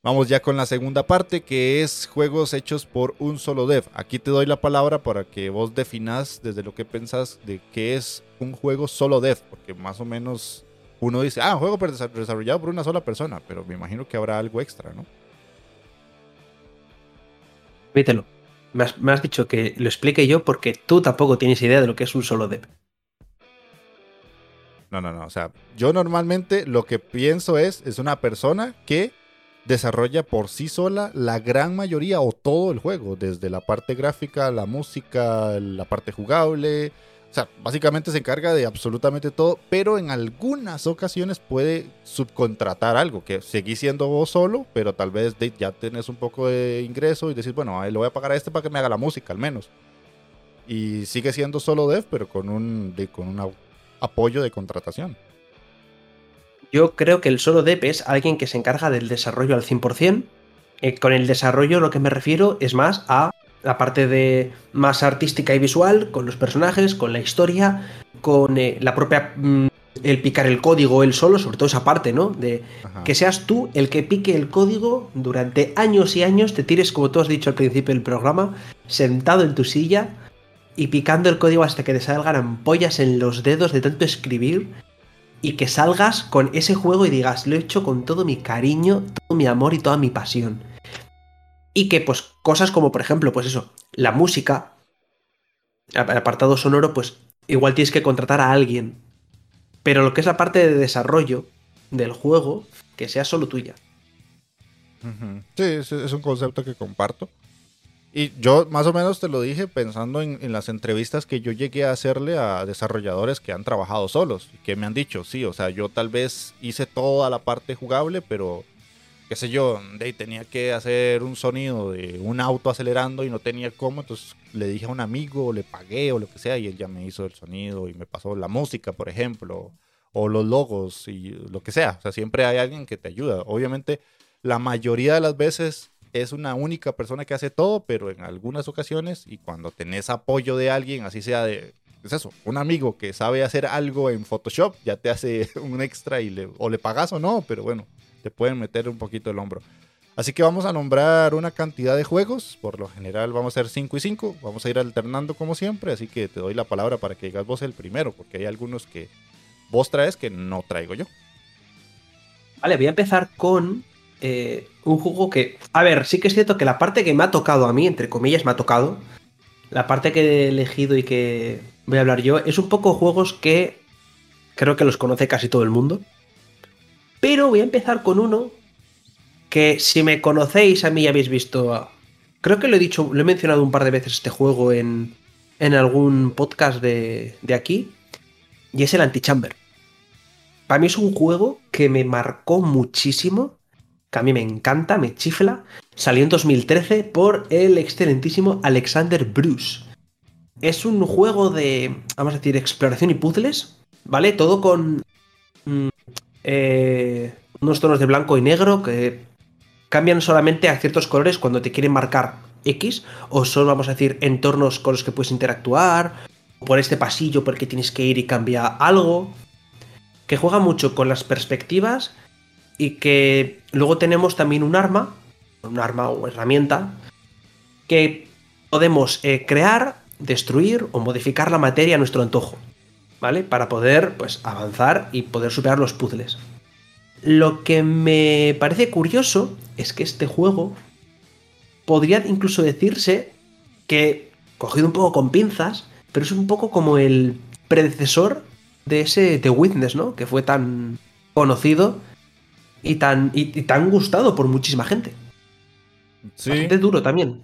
vamos ya con la segunda parte que es juegos hechos por un solo dev. Aquí te doy la palabra para que vos definas desde lo que pensás de qué es un juego solo dev. Porque más o menos uno dice, ah, un juego desa- desarrollado por una sola persona, pero me imagino que habrá algo extra, ¿no? Me has, me has dicho que lo explique yo porque tú tampoco tienes idea de lo que es un solo dev. No, no, no. O sea, yo normalmente lo que pienso es, es una persona que desarrolla por sí sola la gran mayoría o todo el juego, desde la parte gráfica, la música, la parte jugable, O sea, básicamente se encarga de absolutamente todo, pero en algunas ocasiones puede subcontratar algo, que seguís siendo vos solo, pero tal vez ya tenés un poco de ingreso y decís, bueno, le voy a pagar a este para que me haga la música al menos. Y sigue siendo solo dev, pero con un, con un apoyo de contratación. Yo creo que el solo dev es alguien que se encarga del desarrollo al 100%. Eh, con el desarrollo lo que me refiero es más a la parte de más artística y visual, con los personajes, con la historia, con eh, la propia mm, el picar el código él solo, sobre todo esa parte, ¿no? De que seas tú el que pique el código durante años y años, te tires, como tú has dicho al principio del programa, sentado en tu silla y picando el código hasta que te salgan ampollas en los dedos de tanto escribir y que salgas con ese juego y digas, lo he hecho con todo mi cariño, todo mi amor y toda mi pasión. Y que pues cosas como por ejemplo, pues eso, la música, el apartado sonoro, pues igual tienes que contratar a alguien. Pero lo que es la parte de desarrollo del juego, que sea solo tuya. Sí, es un concepto que comparto. Y yo más o menos te lo dije pensando en, las entrevistas que yo llegué a hacerle a desarrolladores que han trabajado solos y que me han dicho, sí, o sea, yo tal vez hice toda la parte jugable, pero qué sé yo, de, tenía que hacer un sonido de un auto acelerando y no tenía cómo, entonces le dije a un amigo, le pagué o lo que sea y él ya me hizo el sonido y me pasó la música, por ejemplo, o los logos y lo que sea. O sea, siempre hay alguien que te ayuda. Obviamente, la mayoría de las veces es una única persona que hace todo, pero en algunas ocasiones y cuando tenés apoyo de alguien, así sea de, es eso, un amigo que sabe hacer algo en Photoshop, ya te hace un extra y le, o le pagas o no, pero bueno, te pueden meter un poquito el hombro. Así que vamos a nombrar una cantidad de juegos, por lo general vamos a hacer 5 y 5, vamos a ir alternando como siempre, así que te doy la palabra para que digas vos el primero, porque hay algunos que vos traes que no traigo yo. Vale, voy a empezar con eh, un juego que, a ver, sí que es cierto que la parte que me ha tocado a mí, entre comillas, me ha tocado, la parte que he elegido y que voy a hablar yo, es un poco juegos que creo que los conoce casi todo el mundo. Pero voy a empezar con uno que si me conocéis a mí ya habéis visto, creo que lo he dicho, lo he mencionado un par de veces este juego en, en algún podcast de, de aquí, y es el Antichamber. Para mí es un juego que me marcó muchísimo que a mí me encanta, me chifla, salió en 2013 por el excelentísimo Alexander Bruce. Es un juego de, vamos a decir, exploración y puzzles, ¿vale? Todo con mm, eh, unos tonos de blanco y negro que cambian solamente a ciertos colores cuando te quieren marcar X, o son, vamos a decir, entornos con los que puedes interactuar, por este pasillo por el que tienes que ir y cambiar algo. Que juega mucho con las perspectivas y que luego tenemos también un arma, un arma o herramienta, que podemos eh, crear, destruir o modificar la materia a nuestro antojo, ¿vale? Para poder pues, avanzar y poder superar los puzzles. Lo que me parece curioso es que este juego podría incluso decirse que, cogido un poco con pinzas, pero es un poco como el predecesor de ese The Witness, ¿no? Que fue tan conocido y tan, y, tan gustado por muchísima gente. Sí. Bastante duro también.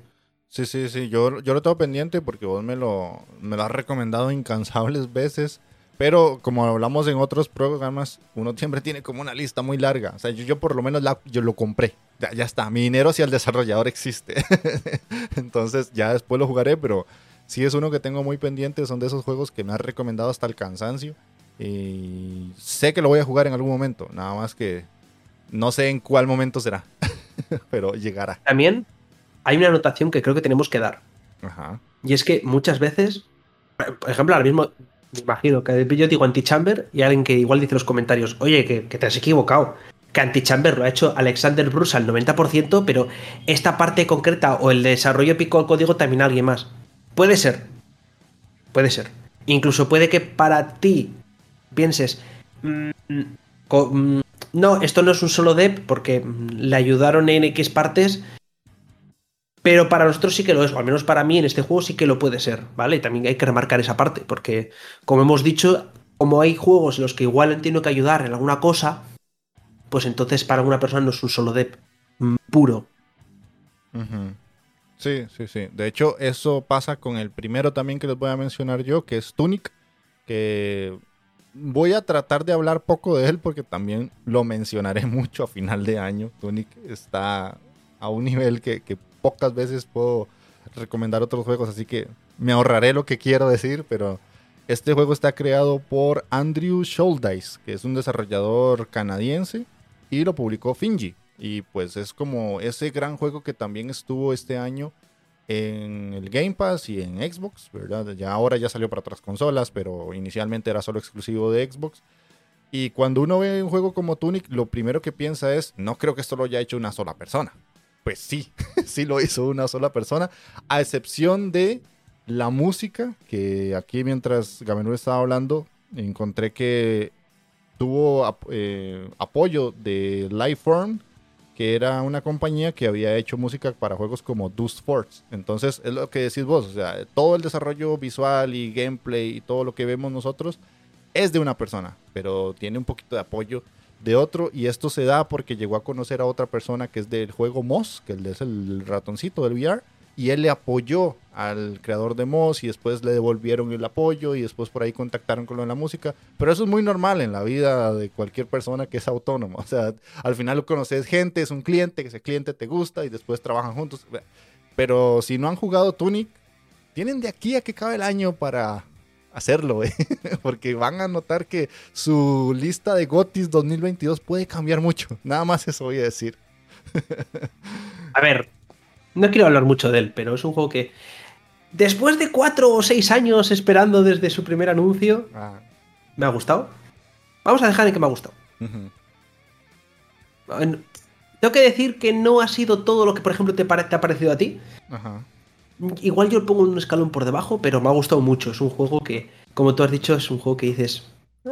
Sí, sí, sí. Yo, yo lo tengo pendiente porque vos me lo, me lo has recomendado incansables veces. Pero como hablamos en otros programas, uno siempre tiene como una lista muy larga. O sea, yo, yo por lo menos la, yo lo compré. Ya, ya está. Mi dinero si el desarrollador existe. Entonces ya después lo jugaré, pero sí es uno que tengo muy pendiente. Son de esos juegos que me has recomendado hasta el cansancio. Y sé que lo voy a jugar en algún momento. Nada más que no sé en cuál momento será, pero llegará. También hay una anotación que creo que tenemos que dar. Ajá. Y es que muchas veces, por ejemplo, ahora mismo me imagino que yo digo antichamber y alguien que igual dice en los comentarios, oye, que, te has equivocado. Que Antichamber lo ha hecho Alexander Bruce al 90%, pero esta parte concreta o el desarrollo pico del código también alguien más. Puede ser. Puede ser. Incluso puede que para ti pienses. Mm, mm, no, esto no es un solo dep porque le ayudaron en X partes, pero para nosotros sí que lo es, o al menos para mí en este juego sí que lo puede ser, ¿vale? También hay que remarcar esa parte, porque como hemos dicho, como hay juegos en los que igual entiendo que ayudar en alguna cosa, pues entonces para una persona no es un solo dep puro. Sí, sí, sí. De hecho, eso pasa con el primero también que les voy a mencionar yo, que es Tunic que voy a tratar de hablar poco de él porque también lo mencionaré mucho a final de año. Tunic está a un nivel que, pocas veces puedo recomendar otros juegos, así que me ahorraré lo que quiero decir, pero este juego está creado por Andrew Shouldice, que es un desarrollador canadiense, y lo publicó Finji. Y pues es como ese gran juego que también estuvo este año en el Game Pass y en Xbox, ¿verdad? Ya ahora ya salió para otras consolas, pero inicialmente era solo exclusivo de Xbox. Y cuando uno ve un juego como Tunic, lo primero que piensa es, no creo que esto lo haya hecho una sola persona. Pues sí, sí lo hizo una sola persona, a excepción de la música, que aquí mientras Gamenur estaba hablando, encontré que tuvo eh, apoyo de Lifeform, que era una compañía que había hecho música para juegos como Dust Force. Entonces, es lo que decís vos, o sea, todo el desarrollo visual y gameplay y todo lo que vemos nosotros es de una persona, pero tiene un poquito de apoyo de otro y esto se da porque llegó a conocer a otra persona que es del juego Moss, que es el ratoncito del VR y él le apoyó al creador de Moss y después le devolvieron el apoyo y después por ahí contactaron con lo de la música. Pero eso es muy normal en la vida de cualquier persona que es autónoma. O sea, al final lo conoces gente, es un cliente, ese cliente te gusta y después trabajan juntos. Pero si no han jugado Tunic, tienen de aquí a que cabe el año para hacerlo, ¿eh? porque van a notar que su lista de GOTIS 2022 puede cambiar mucho. Nada más eso voy a decir. a ver, no quiero hablar mucho de él, pero es un juego que después de cuatro o seis años esperando desde su primer anuncio, ah. me ha gustado. Vamos a dejar en que me ha gustado. Tengo que decir que no ha sido todo lo que, por ejemplo, te, ha parecido a ti. Igual yo pongo un escalón por debajo, pero me ha gustado mucho. Es un juego que, como tú has dicho, es un juego que dices,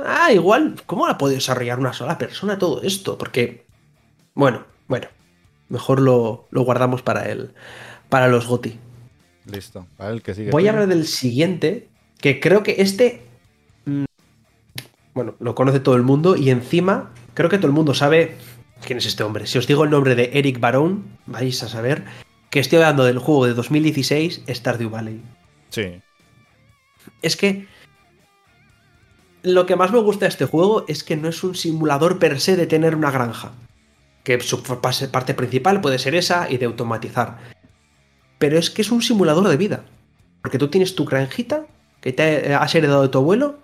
ah, igual, ¿cómo ha podido desarrollar una sola persona todo esto? Porque, bueno, bueno, Mejor lo, guardamos para el, para los GOTI. Listo, para el que sigue. Voy a hablar del siguiente, que creo que este. Mm, bueno, lo conoce todo el mundo y encima creo que todo el mundo sabe quién es este hombre. Si os digo el nombre de Eric Barón, vais a saber que estoy hablando del juego de 2016, Stardew Valley. Sí. Es que lo que más me gusta de este juego es que no es un simulador per se de tener una granja que su parte principal puede ser esa y de automatizar. Pero es que es un simulador de vida. Porque tú tienes tu granjita que te has heredado de tu abuelo,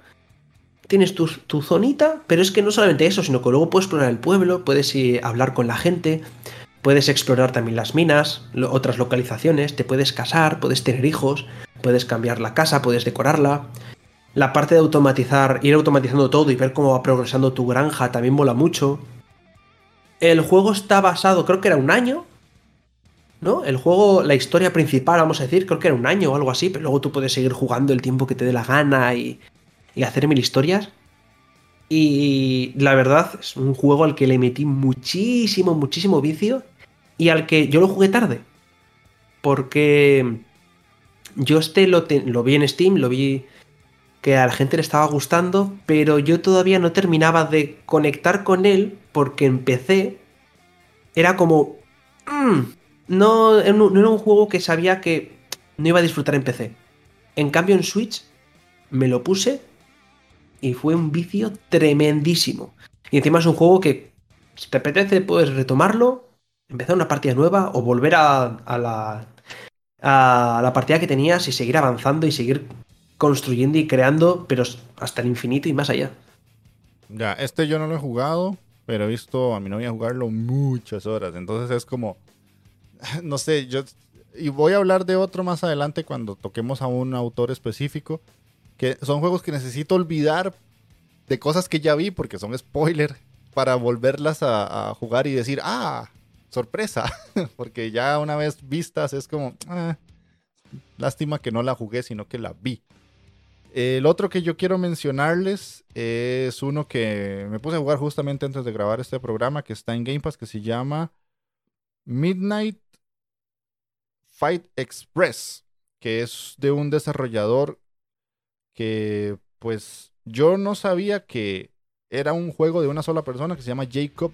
tienes tu, zonita, pero es que no solamente eso, sino que luego puedes explorar el pueblo, puedes hablar con la gente, puedes explorar también las minas, otras localizaciones, te puedes casar, puedes tener hijos, puedes cambiar la casa, puedes decorarla. La parte de automatizar, ir automatizando todo y ver cómo va progresando tu granja también mola mucho. El juego está basado, creo que era un año, ¿no? El juego, la historia principal, vamos a decir, creo que era un año o algo así, pero luego tú puedes seguir jugando el tiempo que te dé la gana y, y hacer mil historias. Y la verdad, es un juego al que le metí muchísimo, muchísimo vicio y al que yo lo jugué tarde. Porque yo este lo, lo vi en Steam, lo vi que a la gente le estaba gustando, pero yo todavía no terminaba de conectar con él porque empecé. Era como. Mm, no, era un juego que sabía que no iba a disfrutar en PC. En cambio, en Switch me lo puse y fue un vicio tremendísimo. Y encima es un juego que, si te apetece, puedes retomarlo, empezar una partida nueva o volver a, a la, a la partida que tenías y seguir avanzando y seguir construyendo y creando, pero hasta el infinito y más allá. Ya, este yo no lo he jugado, pero he visto a mi novia jugarlo muchas horas. Entonces es como, no sé, yo... Y voy a hablar de otro más adelante cuando toquemos a un autor específico, que son juegos que necesito olvidar de cosas que ya vi porque son spoiler para volverlas a, jugar y decir, ah, sorpresa, porque ya una vez vistas es como, ah, lástima que no la jugué, sino que la vi. El otro que yo quiero mencionarles es uno que me puse a jugar justamente antes de grabar este programa, que está en Game Pass, que se llama Midnight Fight Express, que es de un desarrollador que pues yo no sabía que era un juego de una sola persona que se llama Jacob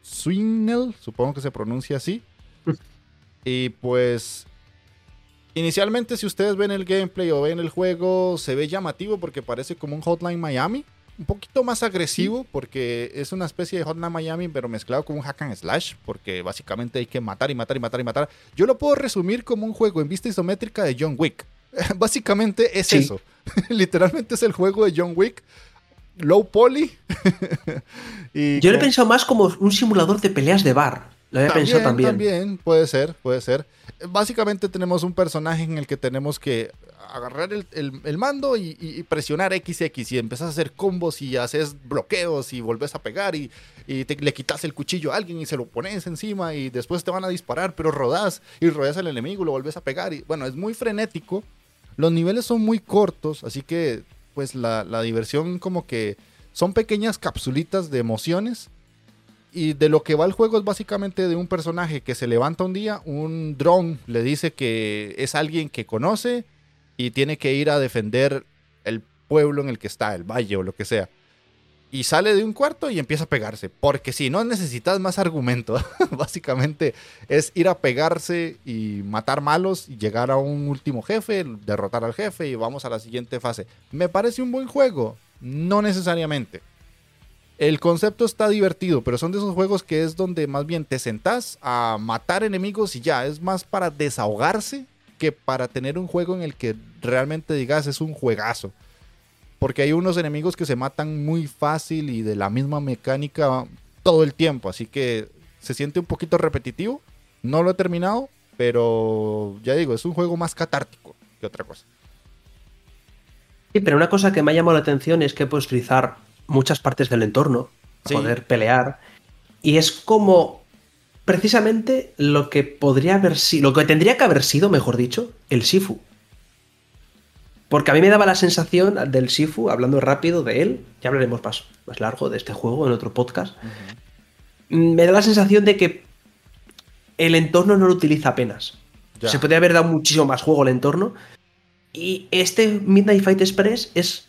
Swinell, supongo que se pronuncia así. y pues Inicialmente, si ustedes ven el gameplay o ven el juego, se ve llamativo porque parece como un Hotline Miami. Un poquito más agresivo porque es una especie de Hotline Miami, pero mezclado con un hack and slash. Porque básicamente hay que matar y matar y matar y matar. Yo lo puedo resumir como un juego en vista isométrica de John Wick. básicamente es eso. Literalmente es el juego de John Wick. Low poly. y Yo lo he pensado más como un simulador de peleas de bar. Lo había pensado también. También, puede ser, puede ser. Básicamente tenemos un personaje en el que tenemos que agarrar el, mando y, presionar XX y empezás a hacer combos y haces bloqueos y volvés a pegar y, le quitas el cuchillo a alguien y se lo pones encima y después te van a disparar, pero rodás y rodás al enemigo, lo volvés a pegar y bueno, es muy frenético. Los niveles son muy cortos, así que pues la, la diversión como que son pequeñas capsulitas de emociones y de lo que va el juego es básicamente de un personaje que se levanta un día, un dron le dice que es alguien que conoce y tiene que ir a defender el pueblo en el que está, el valle o lo que sea. Y sale de un cuarto y empieza a pegarse. Porque si no necesitas más argumento, básicamente es ir a pegarse y matar malos y llegar a un último jefe, derrotar al jefe y vamos a la siguiente fase. ¿Me parece un buen juego? No necesariamente el concepto está divertido, pero son de esos juegos que es donde más bien te sentás a matar enemigos y ya, es más para desahogarse que para tener un juego en el que realmente digas es un juegazo. Porque hay unos enemigos que se matan muy fácil y de la misma mecánica todo el tiempo, así que se siente un poquito repetitivo. No lo he terminado, pero ya digo, es un juego más catártico que otra cosa. Sí, pero una cosa que me ha llamado la atención es que puedes utilizar muchas partes del entorno, poder pelear. Y es como precisamente lo que podría haber sido, lo que tendría que haber sido, mejor dicho, el Sifu. Porque a mí me daba la sensación del Sifu, hablando rápido de él, ya hablaremos más, más largo de este juego en otro podcast, me da la sensación de que el entorno no lo utiliza apenas. Se podría haber dado muchísimo más juego al entorno. Y este Midnight Fight Express es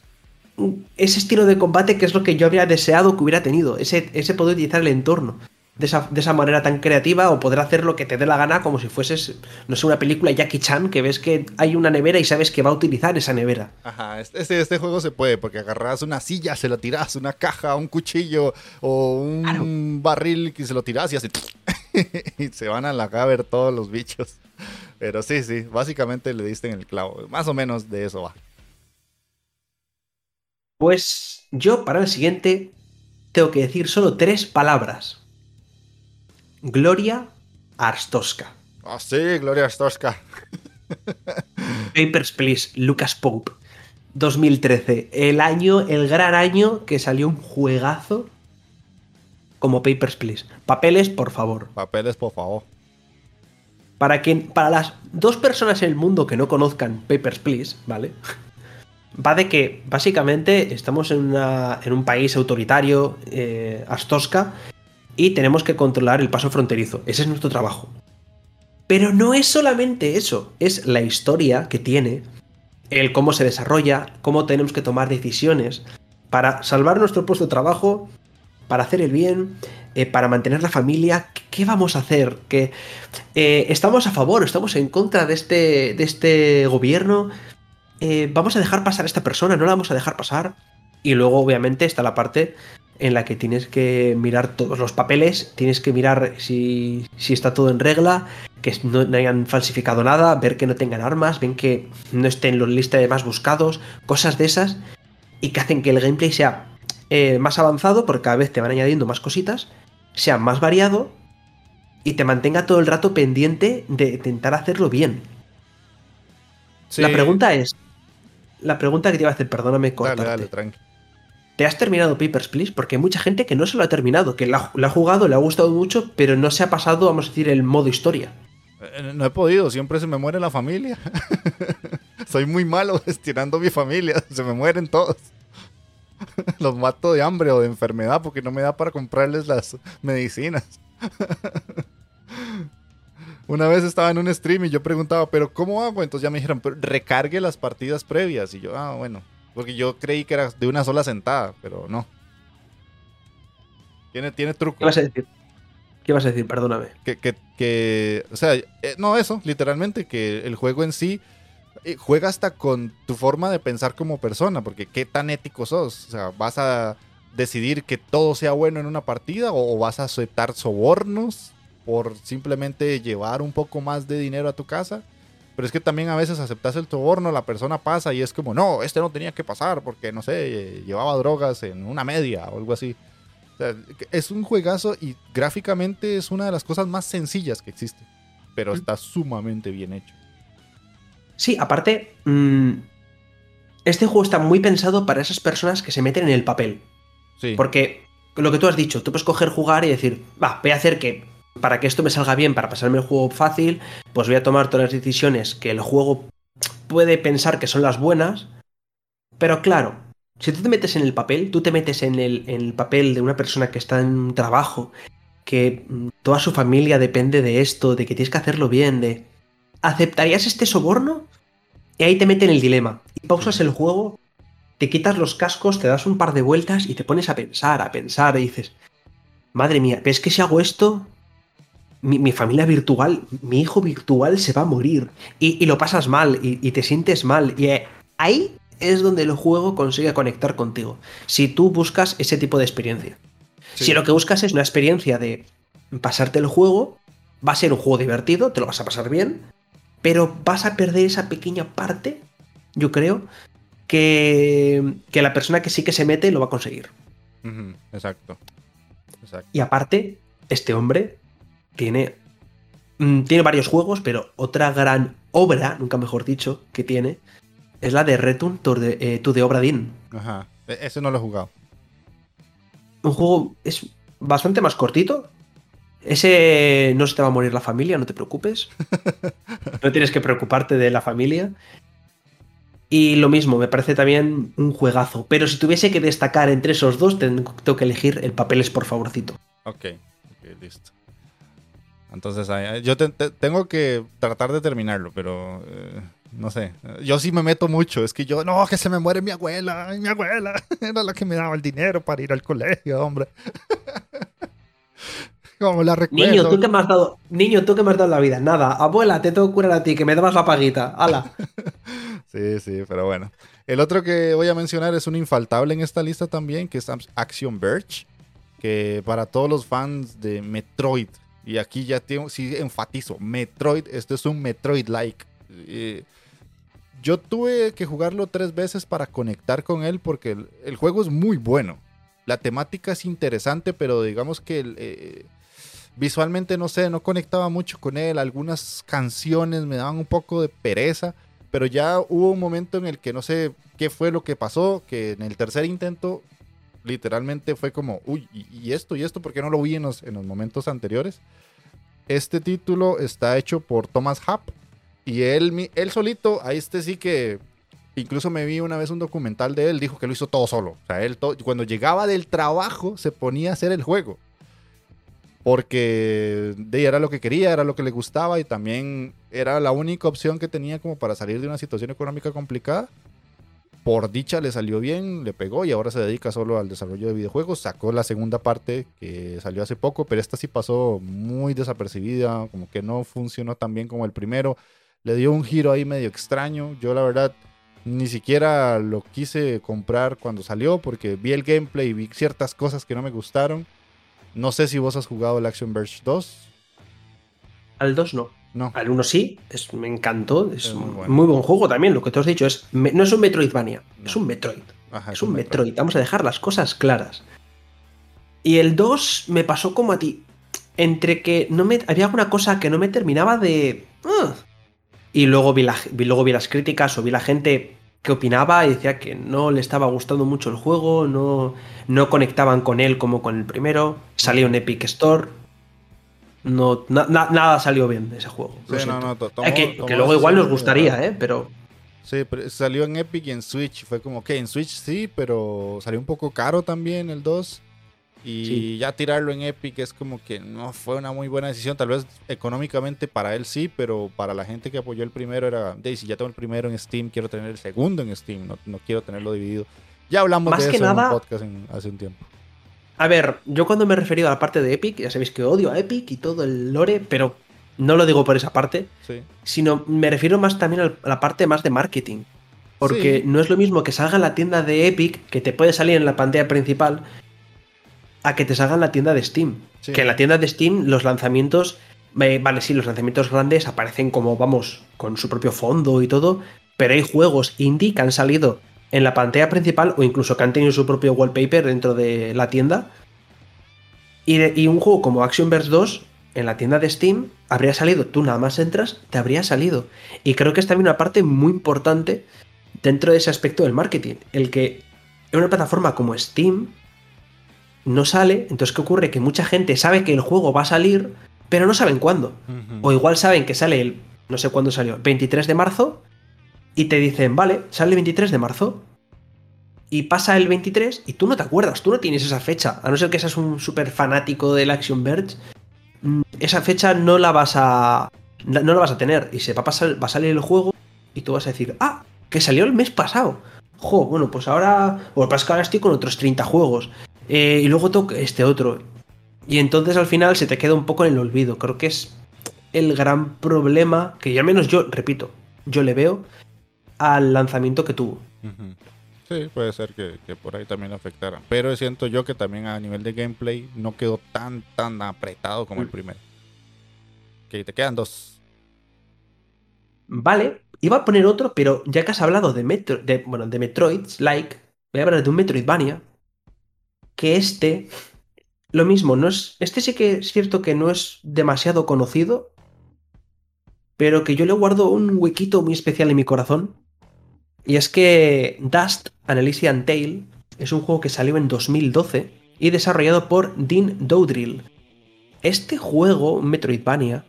ese estilo de combate que es lo que yo habría deseado que hubiera tenido, ese, ese poder utilizar el entorno de esa, manera tan creativa o poder hacer lo que te dé la gana como si fueses, no sé, una película Jackie Chan que ves que hay una nevera y sabes que va a utilizar esa nevera. Ajá, este, este juego se puede porque agarras una silla, se lo tiras, una caja, un cuchillo o un barril que se lo tiras y así y se van a la caber todos los bichos. Pero sí, sí, básicamente le diste en el clavo. Más o menos de eso va. Pues yo para el siguiente tengo que decir solo tres palabras. Gloria Arstoska. Ah, sí, Gloria Arstoska. Papers, Please, Lucas Pope. 2013. El año, el gran año que salió un juegazo como Papers, Please. Papeles, por favor. Papeles, por favor. Para, quien, para las dos personas en el mundo que no conozcan Papers, Please, ¿vale? Va de que básicamente estamos en, un país autoritario, eh, Astosca, y tenemos que controlar el paso fronterizo. Ese es nuestro trabajo. Pero no es solamente eso, es la historia que tiene, el cómo se desarrolla, cómo tenemos que tomar decisiones para salvar nuestro puesto de trabajo, para hacer el bien, eh, para mantener la familia. ¿Qué vamos a hacer? ¿Que, eh, ¿Estamos a favor o estamos en contra de este, de este gobierno? Eh, vamos a dejar pasar a esta persona, no la vamos a dejar pasar. Y luego, obviamente, está la parte en la que tienes que mirar todos los papeles, tienes que mirar si, está todo en regla, que no, hayan falsificado nada, ver que no tengan armas, ven que no estén en la lista de más buscados, cosas de esas, y que hacen que el gameplay sea eh, más avanzado, porque cada vez te van añadiendo más cositas, sea más variado y te mantenga todo el rato pendiente de intentar hacerlo bien. La pregunta es, la pregunta que te iba a hacer, perdóname cortarte. Dale, dale, tranqui. ¿Te has terminado Papers, Please? Porque hay mucha gente que no se lo ha terminado, que la, ha jugado, le ha gustado mucho, pero no se ha pasado, vamos a decir, el modo historia. Eh, no he podido, siempre se me muere la familia. Soy muy malo gestionando mi familia, se me mueren todos. Los mato de hambre o de enfermedad porque no me da para comprarles las medicinas. Una vez estaba en un stream y yo preguntaba, ¿pero cómo hago? Entonces ya me dijeron, pero recargue las partidas previas. Y yo, ah, bueno. Porque yo creí que era de una sola sentada, pero no. Tiene, tiene truco. ¿Qué vas a decir? ¿Qué vas a decir? Perdóname. Que, que, que o sea, eh, no eso, literalmente, que el juego en sí eh, juega hasta con tu forma de pensar como persona, porque qué tan ético sos. O sea, vas a decidir que todo sea bueno en una partida o vas a aceptar sobornos por simplemente llevar un poco más de dinero a tu casa. Pero es que también a veces aceptas el soborno, la persona pasa y es como, no, este no tenía que pasar porque, no sé, llevaba drogas en una media o algo así. es un juegazo y gráficamente es una de las cosas más sencillas que existe. Pero está sumamente bien hecho. Sí, aparte, mm, este juego está muy pensado para esas personas que se meten en el papel. Sí. Porque lo que tú has dicho, tú puedes coger, jugar y decir, va, voy a hacer que para que esto me salga bien, para pasarme el juego fácil, pues voy a tomar todas las decisiones que el juego puede pensar que son las buenas. Pero claro, si tú te metes en el papel, tú te metes en el, en el papel de una persona que está en un trabajo, que toda su familia depende de esto, de que tienes que hacerlo bien, de... ¿Aceptarías este soborno? Y ahí te meten el dilema. Y pausas el juego, te quitas los cascos, te das un par de vueltas y te pones a pensar, a pensar, y dices, madre mía, ¿ves que si hago esto, mi, familia virtual, mi hijo virtual se va a morir. Y, lo pasas mal y, te sientes mal. Y eh, ahí es donde el juego consigue conectar contigo. Si tú buscas ese tipo de experiencia. Si lo que buscas es una experiencia de pasarte el juego, va a ser un juego divertido, te lo vas a pasar bien, pero vas a perder esa pequeña parte, yo creo, que, que la persona que sí que se mete lo va a conseguir. Exacto. Exacto. Y aparte, este hombre tiene, mm, tiene varios juegos, pero otra gran obra, nunca mejor dicho, que tiene, es la de Return to the, eh, to Obra Dinn. Ajá, e-, ese no lo he jugado. Un juego es bastante más cortito. Ese no se te va a morir la familia, no te preocupes. no tienes que preocuparte de la familia. Y lo mismo, me parece también un juegazo. Pero si tuviese que destacar entre esos dos, tengo que elegir el papel es por favorcito. Ok, ok, listo. Entonces, yo tengo que tratar de terminarlo, pero eh, no sé. Yo sí me meto mucho. Es que yo, no, que se me muere mi abuela. Mi abuela era la que me daba el dinero para ir al colegio, hombre. Como la recuerdo. Niño, ¿tú qué me has dado? Niño, ¿tú qué me has dado la vida? Nada. Abuela, te tengo que curar a ti, que me dabas la paguita. ¡Hala! sí, sí, pero bueno. El otro que voy a mencionar es un infaltable en esta lista también, que es Action Verge. Que para todos los fans de Metroid y aquí ya tengo, sí enfatizo, Metroid, esto es un Metroid-like. Yo tuve que jugarlo tres veces para conectar con él porque el, juego es muy bueno. La temática es interesante, pero digamos que eh, visualmente no sé, no conectaba mucho con él. Algunas canciones me daban un poco de pereza, pero ya hubo un momento en el que no sé qué fue lo que pasó, que en el tercer intento literalmente fue como, uy, y, esto y esto, ¿por qué no lo vi en los, en los momentos anteriores? Este título está hecho por Thomas Happ y él, él solito, a este sí que incluso me vi una vez un documental de él, dijo que lo hizo todo solo. O sea, él cuando llegaba del trabajo se ponía a hacer el juego. Porque de, era lo que quería, era lo que le gustaba y también era la única opción que tenía como para salir de una situación económica complicada por dicha le salió bien, le pegó y ahora se dedica solo al desarrollo de videojuegos. Sacó la segunda parte que salió hace poco, pero esta sí pasó muy desapercibida, como que no funcionó tan bien como el primero. Le dio un giro ahí medio extraño. Yo la verdad ni siquiera lo quise comprar cuando salió porque vi el gameplay y vi ciertas cosas que no me gustaron. No sé si vos has jugado el Action Verge 2. Al 2 no. No. Al 1 sí, es, me encantó. Es, muy, buen juego también. Lo que te has dicho es. no es un Metroidvania, es un Metroid. es, un, Metroid. Vamos a dejar las cosas claras. Y el 2 me pasó como a ti. Entre que no me, había alguna cosa que no me terminaba de. y luego vi, la, luego vi las críticas o vi la gente que opinaba y decía que no le estaba gustando mucho el juego, no, no conectaban con él como con el primero. Salió en Epic Store no, nada salió bien de ese juego. que, luego igual nos gustaría, ¿eh? Pero. Sí, salió en Epic y en Switch. Fue como que en Switch sí, pero salió un poco caro también el 2. Y ya tirarlo en Epic es como que no fue una muy buena decisión. Tal vez económicamente para él sí, pero para la gente que apoyó el primero era, si ya tengo el primero en Steam, quiero tener el segundo en Steam, no, quiero tenerlo dividido. Ya hablamos de eso en un podcast hace un tiempo. A ver, yo cuando me he referido a la parte de Epic, ya sabéis que odio a Epic y todo el lore, pero no lo digo por esa parte, Sí. sino me refiero más también a la parte más de marketing. Porque Sí. no es lo mismo que salga en la tienda de Epic, que te puede salir en la pantalla principal, a que te salga en la tienda de Steam. Sí. Que en la tienda de Steam los lanzamientos, eh, vale, sí, los lanzamientos grandes aparecen como, vamos, con su propio fondo y todo, pero hay juegos indie que han salido en la pantalla principal o incluso que han tenido su propio wallpaper dentro de la tienda. Y, de- y un juego como Action Verse 2 en la tienda de Steam habría salido, tú nada más entras, te habría salido. Y creo que es también una parte muy importante dentro de ese aspecto del marketing. El que en una plataforma como Steam no sale, entonces ¿qué ocurre? Que mucha gente sabe que el juego va a salir, pero no saben cuándo. O igual saben que sale el, no sé cuándo salió, 23 de marzo, y te dicen, vale, sale el 23 de marzo. Y pasa el 23 y tú no te acuerdas, tú no tienes esa fecha, a no ser que seas un súper fanático del Action Verge, mm, esa fecha no la vas a no la vas a tener y se va a pasar va a salir el juego y tú vas a decir, "Ah, que salió el mes pasado." Jo, bueno, pues ahora o pasa que ahora estoy con otros 30 juegos. Eh, y luego toca este otro. Y entonces al final se te queda un poco en el olvido. Creo que es el gran problema que al menos yo, repito, yo le veo al lanzamiento que tuvo. Sí, puede ser que, que por ahí también afectara. Pero siento yo que también a nivel de gameplay no quedó tan, tan apretado como el Mm. primero. Que te quedan dos. Vale, iba a poner otro, pero ya que has hablado de, Metro, de, bueno, de Metroids, like, voy a hablar de un Metroidvania. Que este, lo mismo, no es, este sí que es cierto que no es demasiado conocido, pero que yo le guardo un huequito muy especial en mi corazón. Y es que Dust, An Elysian Tale, es un juego que salió en 2012 y desarrollado por Dean Dowdrill. Este juego, Metroidvania,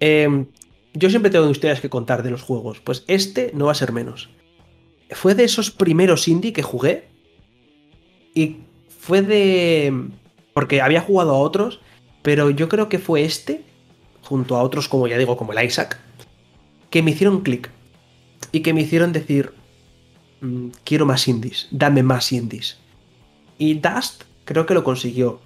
eh, yo siempre tengo historias que contar de los juegos, pues este no va a ser menos. Fue de esos primeros indie que jugué y fue de... porque había jugado a otros, pero yo creo que fue este, junto a otros como ya digo, como el Isaac, que me hicieron clic y que me hicieron decir, "Mm, quiero más indies, dame más indies. Y Dust creo que lo consiguió.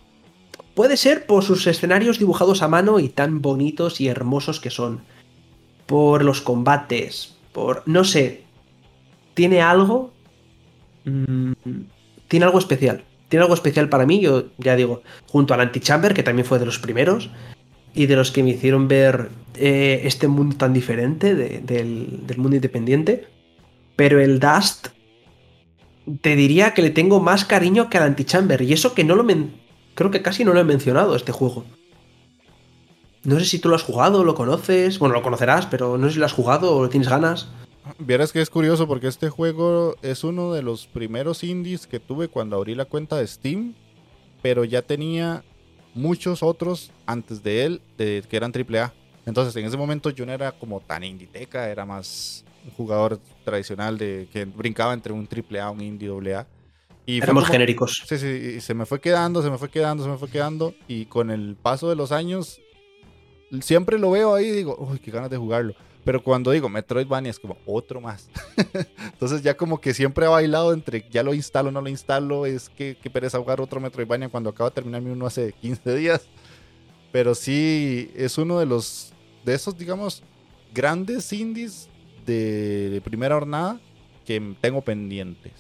Puede ser por sus escenarios dibujados a mano y tan bonitos y hermosos que son. Por los combates. Por. No sé. Tiene algo. mm, tiene algo especial. Tiene algo especial para mí. Yo ya digo. Junto al Antichamber, que también fue de los primeros. Y de los que me hicieron ver eh, este mundo tan diferente de- del, del mundo independiente. Pero el Dust. Te diría que le tengo más cariño que al Antichamber. Y eso que no lo men- Creo que casi no lo he mencionado este juego. No sé si tú lo has jugado, lo conoces. Bueno, lo conocerás, pero no sé si lo has jugado o tienes ganas. Vieras que es curioso porque este juego es uno de los primeros indies que tuve cuando abrí la cuenta de Steam, pero ya tenía muchos otros antes de él de, que eran AAA. Entonces en ese momento yo no era como tan inditeca, era más un jugador tradicional de que brincaba entre un AAA, un indie AA. Y Éramos como- genéricos. Sí, sí, y se me fue quedando, se me fue quedando, se me fue quedando. Y con el paso de los años, siempre lo veo ahí y digo, uy, qué ganas de jugarlo. Pero cuando digo Metroidvania es como otro más. Entonces ya como que siempre he bailado entre ya lo instalo, no lo instalo. Es que, que pereza jugar otro Metroidvania cuando acabo de terminar mi uno hace 15 días. Pero sí, es uno de los, de esos, digamos, grandes indies de, primera jornada que tengo pendientes.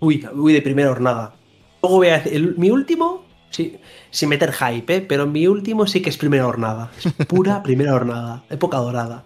Uy, uy, de primera jornada. Luego voy a el- mi último, sí, sin meter hype, ¿eh? pero mi último sí que es primera jornada. Es pura primera jornada. Época dorada.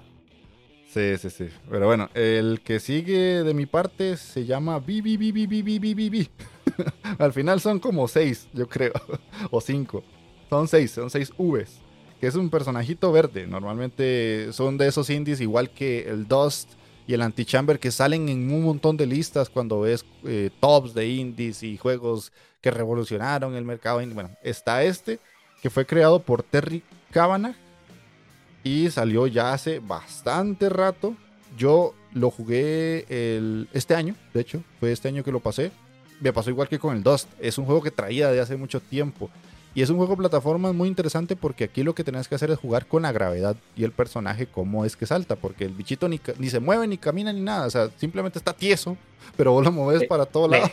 Sí, sí, sí. Pero bueno, el que sigue de mi parte se llama Bibi, Bibi, Bibi, Bibi, Bibi. Al final son como seis, yo creo. o cinco. Son seis, son seis Vs. Que es un personajito verde. Normalmente son de esos indies igual que el Dust y el Antichamber que salen en un montón de listas cuando ves eh, tops de indies y juegos que revolucionaron el mercado. Bueno, está este que fue creado por Terry Cavanagh y salió ya hace bastante rato. Yo lo jugué el, este año, de hecho, fue este año que lo pasé. Me pasó igual que con el Dust. Es un juego que traía de hace mucho tiempo. Y es un juego de plataformas muy interesante porque aquí lo que tenés que hacer es jugar con la gravedad y el personaje cómo es que salta, porque el bichito ni, ni se mueve, ni camina, ni nada, o sea, simplemente está tieso, pero vos lo mueves para todo lado.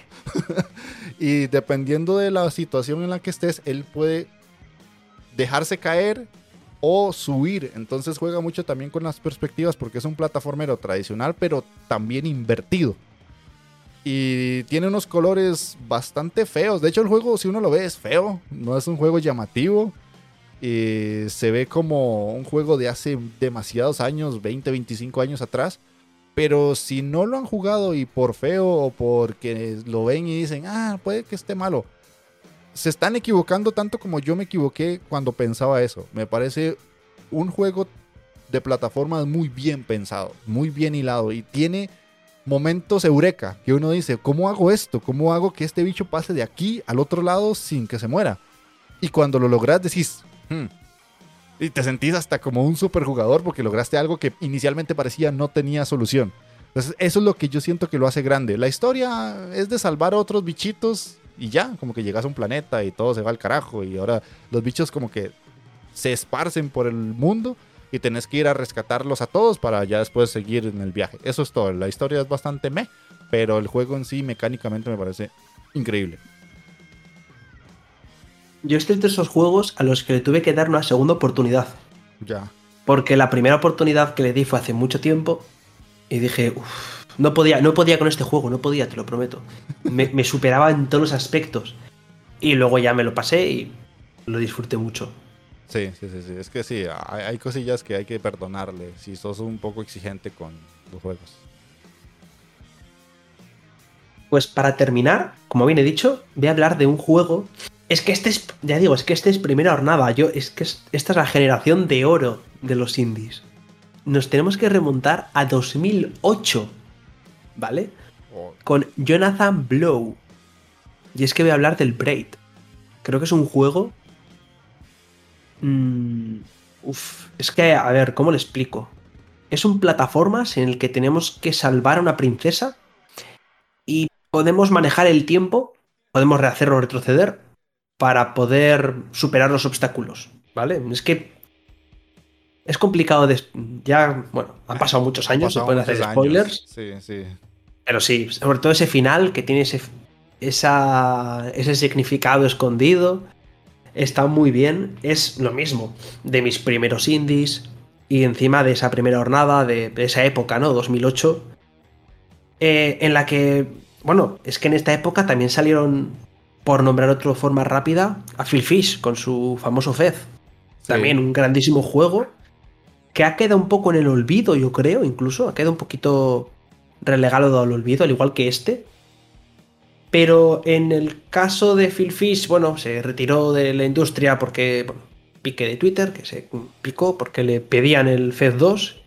y dependiendo de la situación en la que estés, él puede dejarse caer o subir. Entonces juega mucho también con las perspectivas porque es un plataformero tradicional, pero también invertido. Y tiene unos colores bastante feos. De hecho, el juego, si uno lo ve, es feo. No es un juego llamativo. Y se ve como un juego de hace demasiados años, 20, 25 años atrás. Pero si no lo han jugado y por feo o porque lo ven y dicen, ah, puede que esté malo, se están equivocando tanto como yo me equivoqué cuando pensaba eso. Me parece un juego de plataformas muy bien pensado, muy bien hilado y tiene momentos eureka que uno dice, ¿cómo hago esto? ¿Cómo hago que este bicho pase de aquí al otro lado sin que se muera? Y cuando lo logras decís, hmm", y te sentís hasta como un superjugador porque lograste algo que inicialmente parecía no tenía solución. Entonces, eso es lo que yo siento que lo hace grande. La historia es de salvar a otros bichitos y ya, como que llegas a un planeta y todo se va al carajo y ahora los bichos como que se esparcen por el mundo y tenés que ir a rescatarlos a todos para ya después seguir en el viaje. Eso es todo. La historia es bastante meh, pero el juego en sí mecánicamente me parece increíble. Yo estoy de esos juegos a los que le tuve que dar una segunda oportunidad. Ya. Porque la primera oportunidad que le di fue hace mucho tiempo y dije, uff, no podía, no podía con este juego, no podía, te lo prometo. Me, superaba en todos los aspectos. Y luego ya me lo pasé y lo disfruté mucho. Sí, sí, sí, sí. Es que sí, hay, cosillas que hay que perdonarle si sos un poco exigente con los juegos. Pues para terminar, como bien he dicho, voy a hablar de un juego. Es que este es, ya digo, es que este es primera jornada. Yo, es que esta es la generación de oro de los indies. Nos tenemos que remontar a 2008 ¿vale? Con Jonathan Blow. Y es que voy a hablar del Braid. Creo que es un juego. Mm, uf, es que, a ver, ¿cómo le explico? Es un plataformas en el que tenemos que salvar a una princesa y podemos manejar el tiempo, podemos rehacerlo o retroceder para poder superar los obstáculos, ¿vale? Es que es complicado de... Ya, bueno, han pasado muchos años, se pueden hacer spoilers. Sí, sí. Pero sí, sobre todo ese final que tiene ese, esa, ese significado escondido. Está muy bien. Es lo mismo de mis primeros indies. Y encima de esa primera jornada, de, esa época, ¿no? 2008. Eh, en la que, bueno, es que en esta época también salieron, por nombrar otra forma rápida, a Phil Fish con su famoso Fez. También un grandísimo juego que ha quedado un poco en el olvido, yo creo, incluso. Ha quedado un poquito relegado al olvido, al igual que este. Pero en el caso de Phil Fish, bueno, se retiró de la industria porque, bueno, pique de Twitter, que se picó porque le pedían el Fed 2.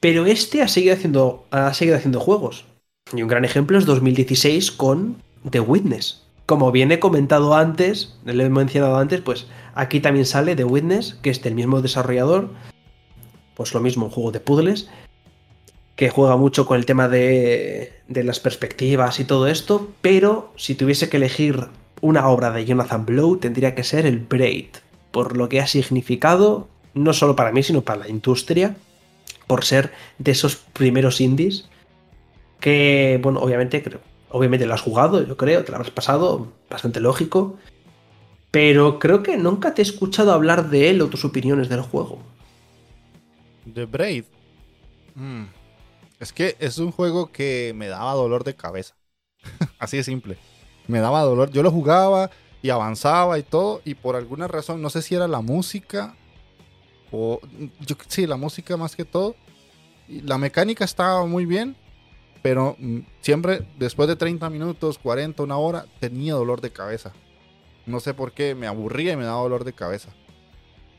Pero este ha seguido haciendo, ha seguido haciendo juegos. Y un gran ejemplo es 2016 con The Witness. Como bien he comentado antes, le he mencionado antes, pues aquí también sale The Witness, que es del mismo desarrollador. Pues lo mismo, un juego de puzzles que juega mucho con el tema de, las perspectivas y todo esto, pero si tuviese que elegir una obra de Jonathan Blow tendría que ser el Braid, por lo que ha significado no solo para mí, sino para la industria, por ser de esos primeros indies que, bueno, obviamente, creo, obviamente lo has jugado, yo creo, te lo habrás pasado, bastante lógico, pero creo que nunca te he escuchado hablar de él o tus opiniones del juego. The Braid. Mm. Es que es un juego que me daba dolor de cabeza. Así de simple. Me daba dolor. Yo lo jugaba y avanzaba y todo. Y por alguna razón, no sé si era la música o. Yo, sí, la música más que todo. La mecánica estaba muy bien. Pero mm, siempre, después de 30 minutos, 40, una hora, tenía dolor de cabeza. No sé por qué, me aburría y me daba dolor de cabeza.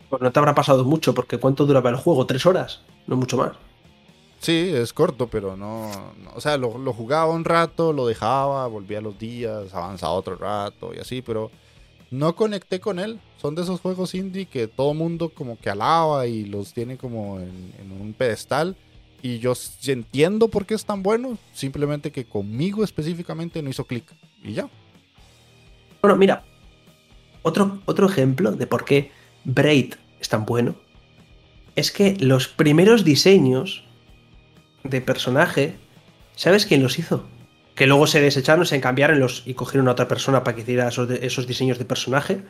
Pues no te habrá pasado mucho, porque ¿cuánto duraba el juego? ¿Tres horas? No mucho más. Sí, es corto, pero no, o sea, lo, jugaba un rato, lo dejaba, volvía los días, avanzaba otro rato y así, pero no conecté con él. Son de esos juegos indie que todo mundo como que alaba y los tiene como en, un pedestal. Y yo entiendo por qué es tan bueno, simplemente que conmigo específicamente no hizo clic. Y ya. Bueno, mira, otro, otro ejemplo de por qué Braid es tan bueno es que los primeros diseños de personaje, ¿sabes quién los hizo? Que luego se desecharon, se cambiaron los, y cogieron a otra persona para que hiciera esos, diseños de personaje.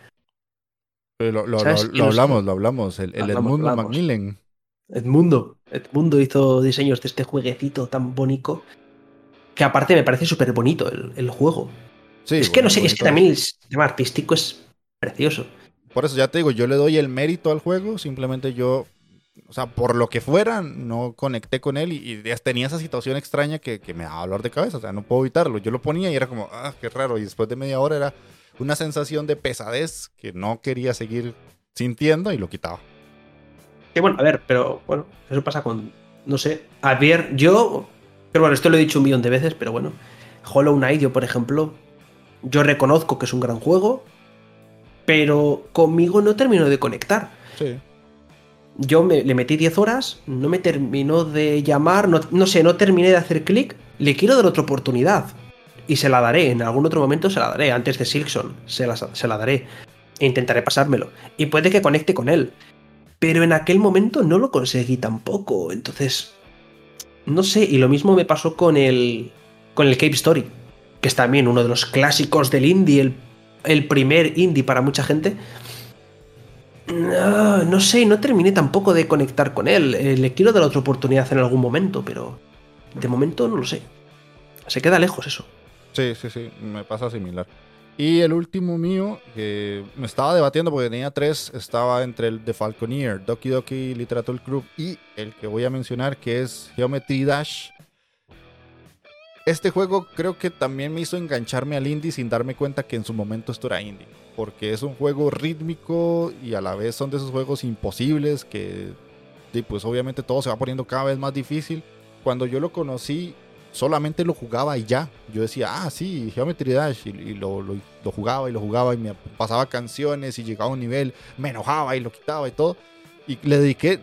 Lo, hablamos, lo hablamos. El, el Edmundo Macmillan. Edmundo. Edmundo hizo diseños de este jueguecito tan bonito. Que aparte me parece súper bonito el, juego. es que no sé, es que también el sistema artístico es precioso. Por eso ya te digo, yo le doy el mérito al juego, simplemente yo o sea, por lo que fuera, no conecté con él y, tenía esa situación extraña que, me daba dolor de cabeza. O sea, no puedo evitarlo. Yo lo ponía y era como, ah, qué raro. Y después de media hora era una sensación de pesadez que no quería seguir sintiendo y lo quitaba. Que bueno, a ver, pero bueno, eso pasa con, no sé, a ver, yo, pero bueno, esto lo he dicho un millón de veces, pero bueno, Hollow Knight, yo por ejemplo, yo reconozco que es un gran juego, pero conmigo no termino de conectar. Sí yo me, le metí 10 horas, no me terminó de llamar, no, sé, no terminé de hacer clic, le quiero dar otra oportunidad. Y se la daré, en algún otro momento se la daré, antes de Silkson, se la, se la daré. E intentaré pasármelo. Y puede que conecte con él. Pero en aquel momento no lo conseguí tampoco, entonces... No sé, y lo mismo me pasó con el, con el Cape Story, que es también uno de los clásicos del indie, el, el primer indie para mucha gente no, no sé, no terminé tampoco de conectar con él. Eh, le quiero dar otra oportunidad en algún momento, pero de momento no lo sé. Se queda lejos eso. Sí, sí, sí, me pasa similar. Y el último mío, que me estaba debatiendo porque tenía tres, estaba entre el de Falconeer, Doki Doki Literature Club y el que voy a mencionar que es Geometry Dash. Este juego creo que también me hizo engancharme al indie sin darme cuenta que en su momento esto era indie porque es un juego rítmico y a la vez son de esos juegos imposibles que pues obviamente todo se va poniendo cada vez más difícil. Cuando yo lo conocí, solamente lo jugaba y ya. Yo decía, ah, sí, Geometry Dash, y, lo, jugaba y lo jugaba y me pasaba canciones y llegaba a un nivel, me enojaba y lo quitaba y todo. Y le dediqué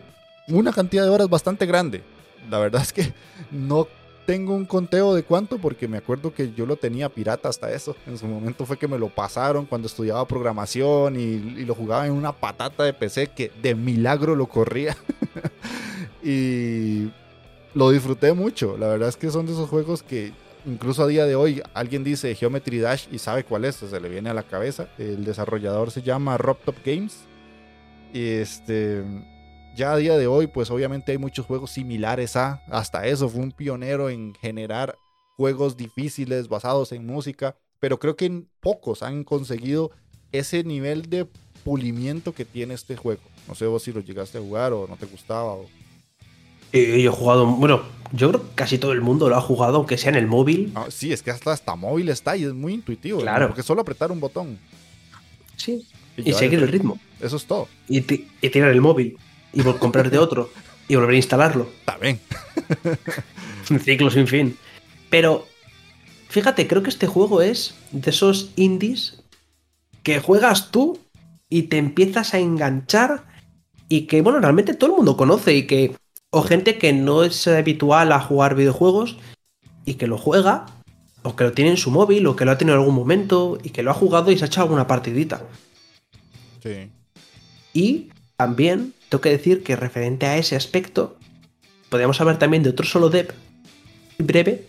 una cantidad de horas bastante grande. La verdad es que no tengo un conteo de cuánto porque me acuerdo que yo lo tenía pirata hasta eso. En su momento fue que me lo pasaron cuando estudiaba programación y, lo jugaba en una patata de PC que de milagro lo corría. y lo disfruté mucho. La verdad es que son de esos juegos que incluso a día de hoy alguien dice Geometry Dash y sabe cuál es, se le viene a la cabeza. El desarrollador se llama RobTop Games. Y este ya a día de hoy, pues obviamente hay muchos juegos similares a, hasta eso, fue un pionero en generar juegos difíciles basados en música, pero creo que pocos han conseguido ese nivel de pulimiento que tiene este juego. No sé vos si lo llegaste a jugar o no te gustaba. Eh, yo he jugado, bueno, yo creo que casi todo el mundo lo ha jugado, aunque sea en el móvil. Ah, sí, es que hasta, hasta móvil está y es muy intuitivo. Claro. Porque solo apretar un botón. Sí. Y, seguir el ritmo. Eso es todo. Y, y tirar el móvil y comprarte otro y volver a instalarlo. También. Un ciclo sin fin. Pero, fíjate, creo que este juego es de esos indies que juegas tú y te empiezas a enganchar y que, bueno, realmente todo el mundo conoce y que, o gente que no es habitual a jugar videojuegos y que lo juega, o que lo tiene en su móvil, o que lo ha tenido en algún momento y que lo ha jugado y se ha echado alguna partidita. Sí. Y también tengo que decir que referente a ese aspecto, podríamos hablar también de otro solo dev breve,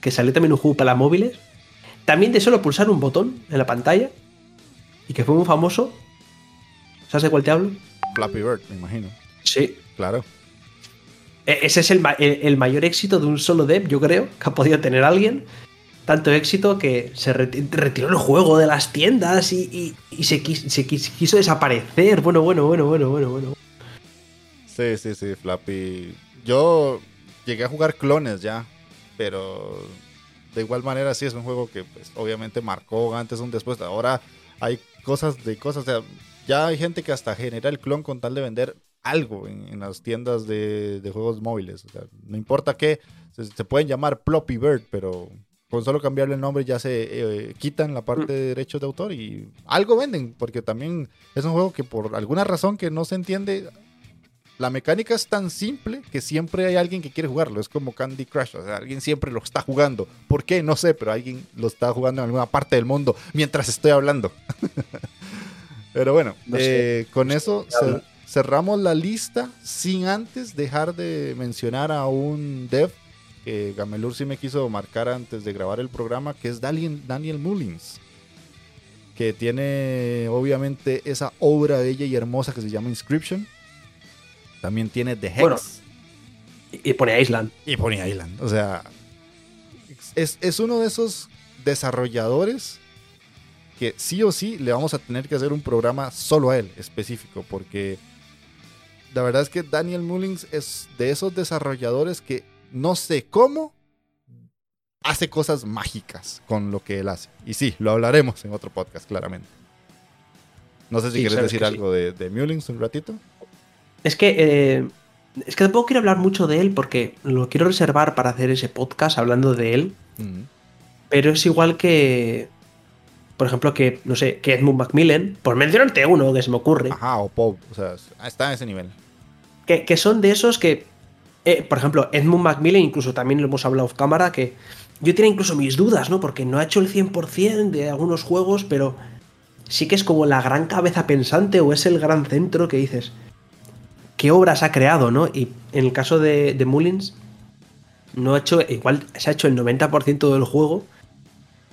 que salió también un juego para móviles, también de solo pulsar un botón en la pantalla, y que fue muy famoso. ¿Sabes de cuál te hablo? Flappy Bird, me imagino. Sí. Claro. E-, ese es el, el mayor éxito de un solo dev, yo creo, que ha podido tener alguien tanto éxito que se retiró el juego de las tiendas y, se, quiso, desaparecer. Bueno, bueno, bueno, bueno, bueno, bueno. Sí, sí, sí, Flappy. Yo llegué a jugar clones ya, pero de igual manera sí es un juego que pues, obviamente marcó antes un después. Ahora hay cosas de cosas. ya hay gente que hasta genera el clon con tal de vender algo en, las tiendas de, juegos móviles. no importa qué, se, pueden llamar Ploppy Bird, pero con solo cambiarle el nombre ya se eh, quitan la parte de derechos de autor y algo venden, porque también es un juego que por alguna razón que no se entiende, la mecánica es tan simple que siempre hay alguien que quiere jugarlo. Es como Candy Crush. O sea, alguien siempre lo está jugando. ¿Por qué? No sé, pero alguien lo está jugando en alguna parte del mundo mientras estoy hablando. pero bueno, eh, con eso cerramos la lista sin antes dejar de mencionar a un dev que Gamelur sí me quiso marcar antes de grabar el programa, que es Daniel, Daniel Mullins que tiene obviamente esa obra bella y hermosa que se llama Inscription. También tiene The Hex. y pone Island. Y pone Island. O sea, es, uno de esos desarrolladores que sí o sí le vamos a tener que hacer un programa solo a él, específico, porque la verdad es que Daniel Mullins es de esos desarrolladores que no sé cómo, hace cosas mágicas con lo que él hace. Y sí, lo hablaremos en otro podcast, claramente. No sé si quieres decir algo de, de Mullings un ratito. Es que, eh, es que tampoco quiero hablar mucho de él porque lo quiero reservar para hacer ese podcast hablando de él. Pero es igual que, por ejemplo, que, no sé, que Edmund Macmillan, por mencionarte uno que se me ocurre. Ajá, o Pop, o sea, está en ese nivel. Que, que son de esos que, eh, por ejemplo, Edmund Macmillan, incluso también lo hemos hablado off cámara, que yo tenía incluso mis dudas, ¿no? Porque no ha hecho el 100% de algunos juegos, pero sí que es como la gran cabeza pensante o es el gran centro que dices, ¿qué obras ha creado, no? Y en el caso de, Mullins, no ha hecho, igual se ha hecho el 90% del juego,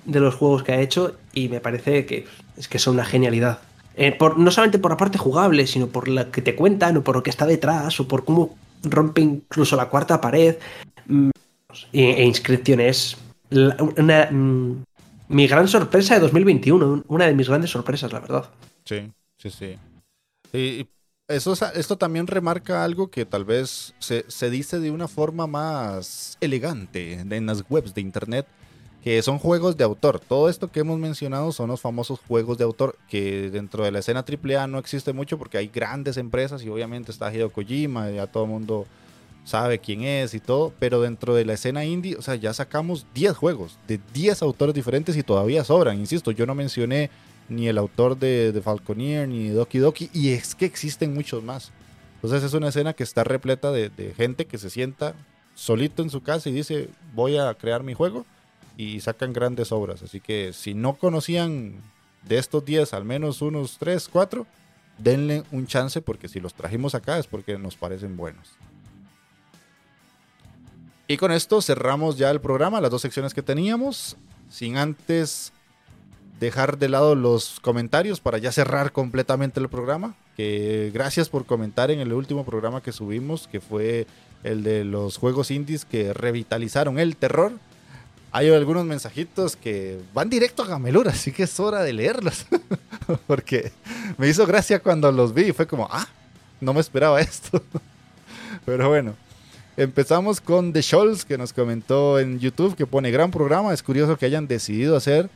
de los juegos que ha hecho, y me parece que es que son una genialidad. Eh, no solamente por la parte jugable, sino por la que te cuentan, o por lo que está detrás, o por cómo rompe incluso la cuarta pared. Mm, e, Inscription es una, mm, mi gran sorpresa de 2021, una de mis grandes sorpresas, la verdad. Sí, sí, sí. Y eso, esto también remarca algo que tal vez se, se dice de una forma más elegante en las webs de internet, que son juegos de autor. Todo esto que hemos mencionado son los famosos juegos de autor, que dentro de la escena AAA no existe mucho porque hay grandes empresas y obviamente está Hideo Kojima, ya todo el mundo sabe quién es y todo, pero dentro de la escena indie, o sea, ya sacamos 10 juegos de 10 autores diferentes y todavía sobran. Insisto, yo no mencioné ni el autor de, de Falconeer ni Doki Doki, y es que existen muchos más. Entonces es una escena que está repleta de, de gente que se sienta solito en su casa y dice, voy a crear mi juego, y sacan grandes obras. Así que si no conocían de estos 10, al menos unos 3, 4, denle un chance porque si los trajimos acá es porque nos parecen buenos. Y con esto cerramos ya el programa, las dos secciones que teníamos, sin antes dejar de lado los comentarios para ya cerrar completamente el programa. Que gracias por comentar en el último programa que subimos, que fue el de los juegos indies que revitalizaron el terror. Hay algunos mensajitos que van directo a Gamelur, así que es hora de leerlos. Porque me hizo gracia cuando los vi y fue como, ah, no me esperaba esto. Pero bueno, Empezamos con The Scholz, que nos comentó en YouTube que pone gran programa. Es curioso que hayan decidido hacer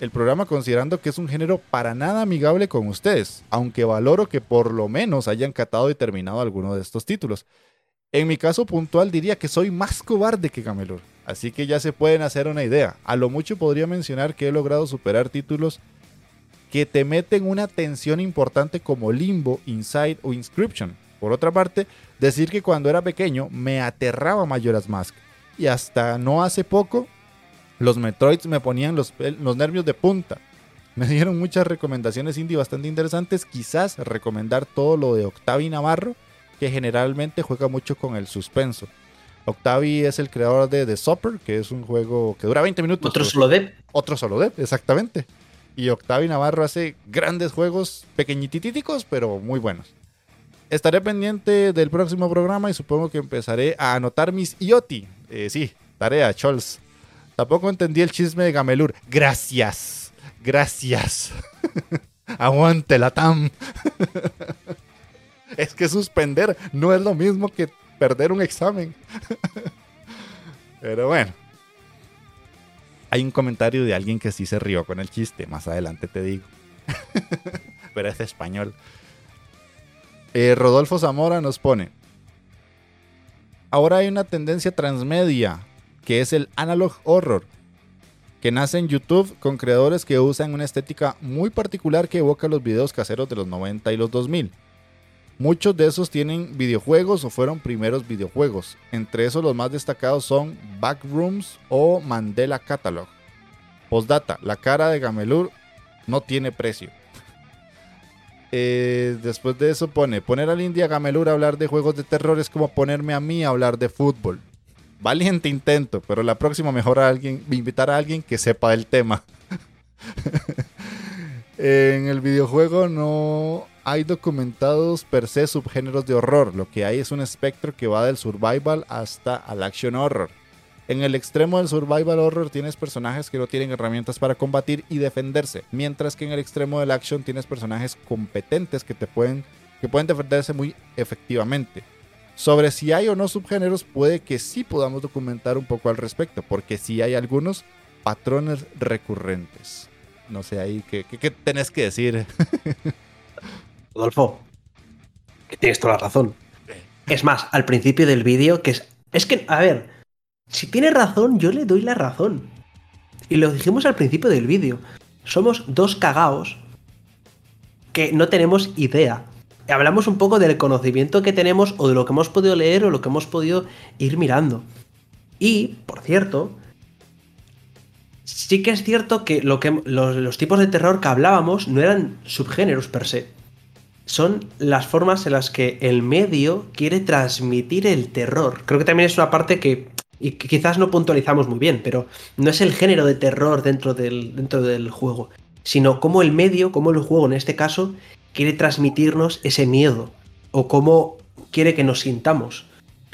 el programa considerando que es un género para nada amigable con ustedes, aunque valoro que por lo menos hayan catado y terminado alguno de estos títulos. En mi caso puntual diría que soy más cobarde que Gamelur, así que ya se pueden hacer una idea. A lo mucho podría mencionar que he logrado superar títulos que te meten una tensión importante como Limbo, Inside o Inscription. Por otra parte, decir que cuando era pequeño me aterraba Majora's Mask. Y hasta no hace poco, los Metroids me ponían los, los nervios de punta. Me dieron muchas recomendaciones indie bastante interesantes. Quizás recomendar todo lo de Octavi Navarro, que generalmente juega mucho con el suspenso. Octavi es el creador de The Supper, que es un juego que dura 20 minutos. Otro solo de. Otro solo de, exactamente. Y Octavi Navarro hace grandes juegos, pequeñititíticos, pero muy buenos. Estaré pendiente del próximo programa y supongo que empezaré a anotar mis IoT. Eh, sí, tarea, Chols. Tampoco entendí el chisme de Gamelur. Gracias. Gracias. Aguante la TAM. es que suspender no es lo mismo que perder un examen. Pero bueno. Hay un comentario de alguien que sí se rió con el chiste. Más adelante te digo. Pero es español. Eh, Rodolfo Zamora nos pone, ahora hay una tendencia transmedia, que es el analog horror, que nace en YouTube con creadores que usan una estética muy particular que evoca los videos caseros de los 90 y los 2000. Muchos de esos tienen videojuegos o fueron primeros videojuegos. Entre esos los más destacados son Backrooms o Mandela Catalog. Postdata, la cara de Gamelur no tiene precio. Eh, después de eso pone, poner al India Gamelur a hablar de juegos de terror es como ponerme a mí a hablar de fútbol. Valiente intento, pero la próxima mejor a alguien, invitar a alguien que sepa el tema. en el videojuego no hay documentados per se subgéneros de horror. Lo que hay es un espectro que va del survival hasta al action horror. En el extremo del survival horror tienes personajes que no tienen herramientas para combatir y defenderse, mientras que en el extremo del action tienes personajes competentes que te pueden que pueden defenderse muy efectivamente. Sobre si hay o no subgéneros, puede que sí podamos documentar un poco al respecto, porque sí hay algunos patrones recurrentes. No sé ahí, ¿qué, qué, tenés que decir? Rodolfo, que tienes toda la razón. Es más, al principio del vídeo, que es. Es que, a ver, si tiene razón, yo le doy la razón. Y lo dijimos al principio del vídeo. Somos dos cagaos que no tenemos idea. Hablamos un poco del conocimiento que tenemos o de lo que hemos podido leer o lo que hemos podido ir mirando. Y, por cierto, sí que es cierto que, lo que los, los tipos de terror que hablábamos no eran subgéneros per se. Son las formas en las que el medio quiere transmitir el terror. Creo que también es una parte que y quizás no puntualizamos muy bien, pero no es el género de terror dentro del, dentro del juego, sino cómo el medio, cómo el juego en este caso, quiere transmitirnos ese miedo, o cómo quiere que nos sintamos.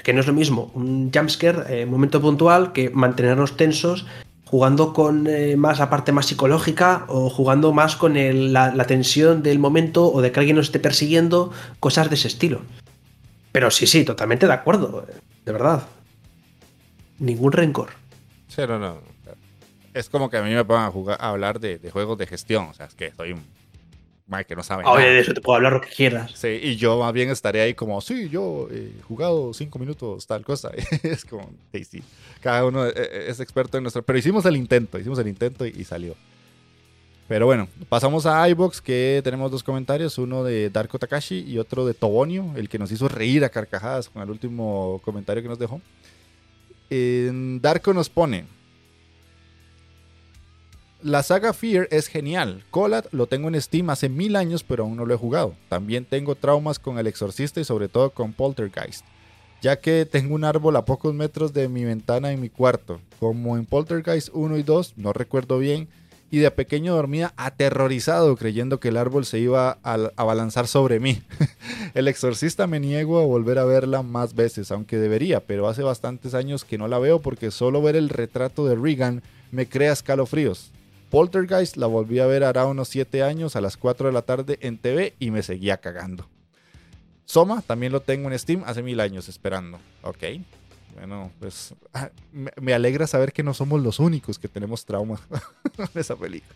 Que no es lo mismo un jumpscare, eh, momento puntual, que mantenernos tensos jugando con eh, más la parte más psicológica o jugando más con la, la tensión del momento o de que alguien nos esté persiguiendo, cosas de ese estilo. Pero sí, sí, totalmente de acuerdo, de verdad ningún rencor. Sí, no, no. Es como que a mí me pongan a, jugar, a hablar de, juegos de gestión. O sea, es que soy un mal que no sabe Oye, de eso te puedo hablar lo que quieras. Sí, y yo más bien estaré ahí como, sí, yo he jugado cinco minutos, tal cosa. es como, sí, sí. Cada uno e, e, es experto en nuestro. Pero hicimos el intento, hicimos el intento y, salió. Pero bueno, pasamos a iBox, que tenemos dos comentarios, uno de Darko Takashi y otro de Tobonio, el que nos hizo reír a carcajadas con el último comentario que nos dejó. Darko nos pone. La saga Fear es genial. Colat lo tengo en Steam hace mil años, pero aún no lo he jugado. También tengo traumas con El Exorcista y sobre todo con Poltergeist, ya que tengo un árbol a pocos metros de mi ventana en mi cuarto. Como en Poltergeist 1 y 2, no recuerdo bien, y de pequeño dormía aterrorizado creyendo que el árbol se iba a abalanzar sobre mí. el exorcista me niego a volver a verla más veces, aunque debería, pero hace bastantes años que no la veo porque solo ver el retrato de Regan me crea escalofríos. Poltergeist la volví a ver hará unos 7 años a las 4 de la tarde en TV y me seguía cagando. Soma también lo tengo en Steam hace mil años esperando. Ok, bueno, pues ah, me, alegra saber que no somos los únicos que tenemos trauma en esa película.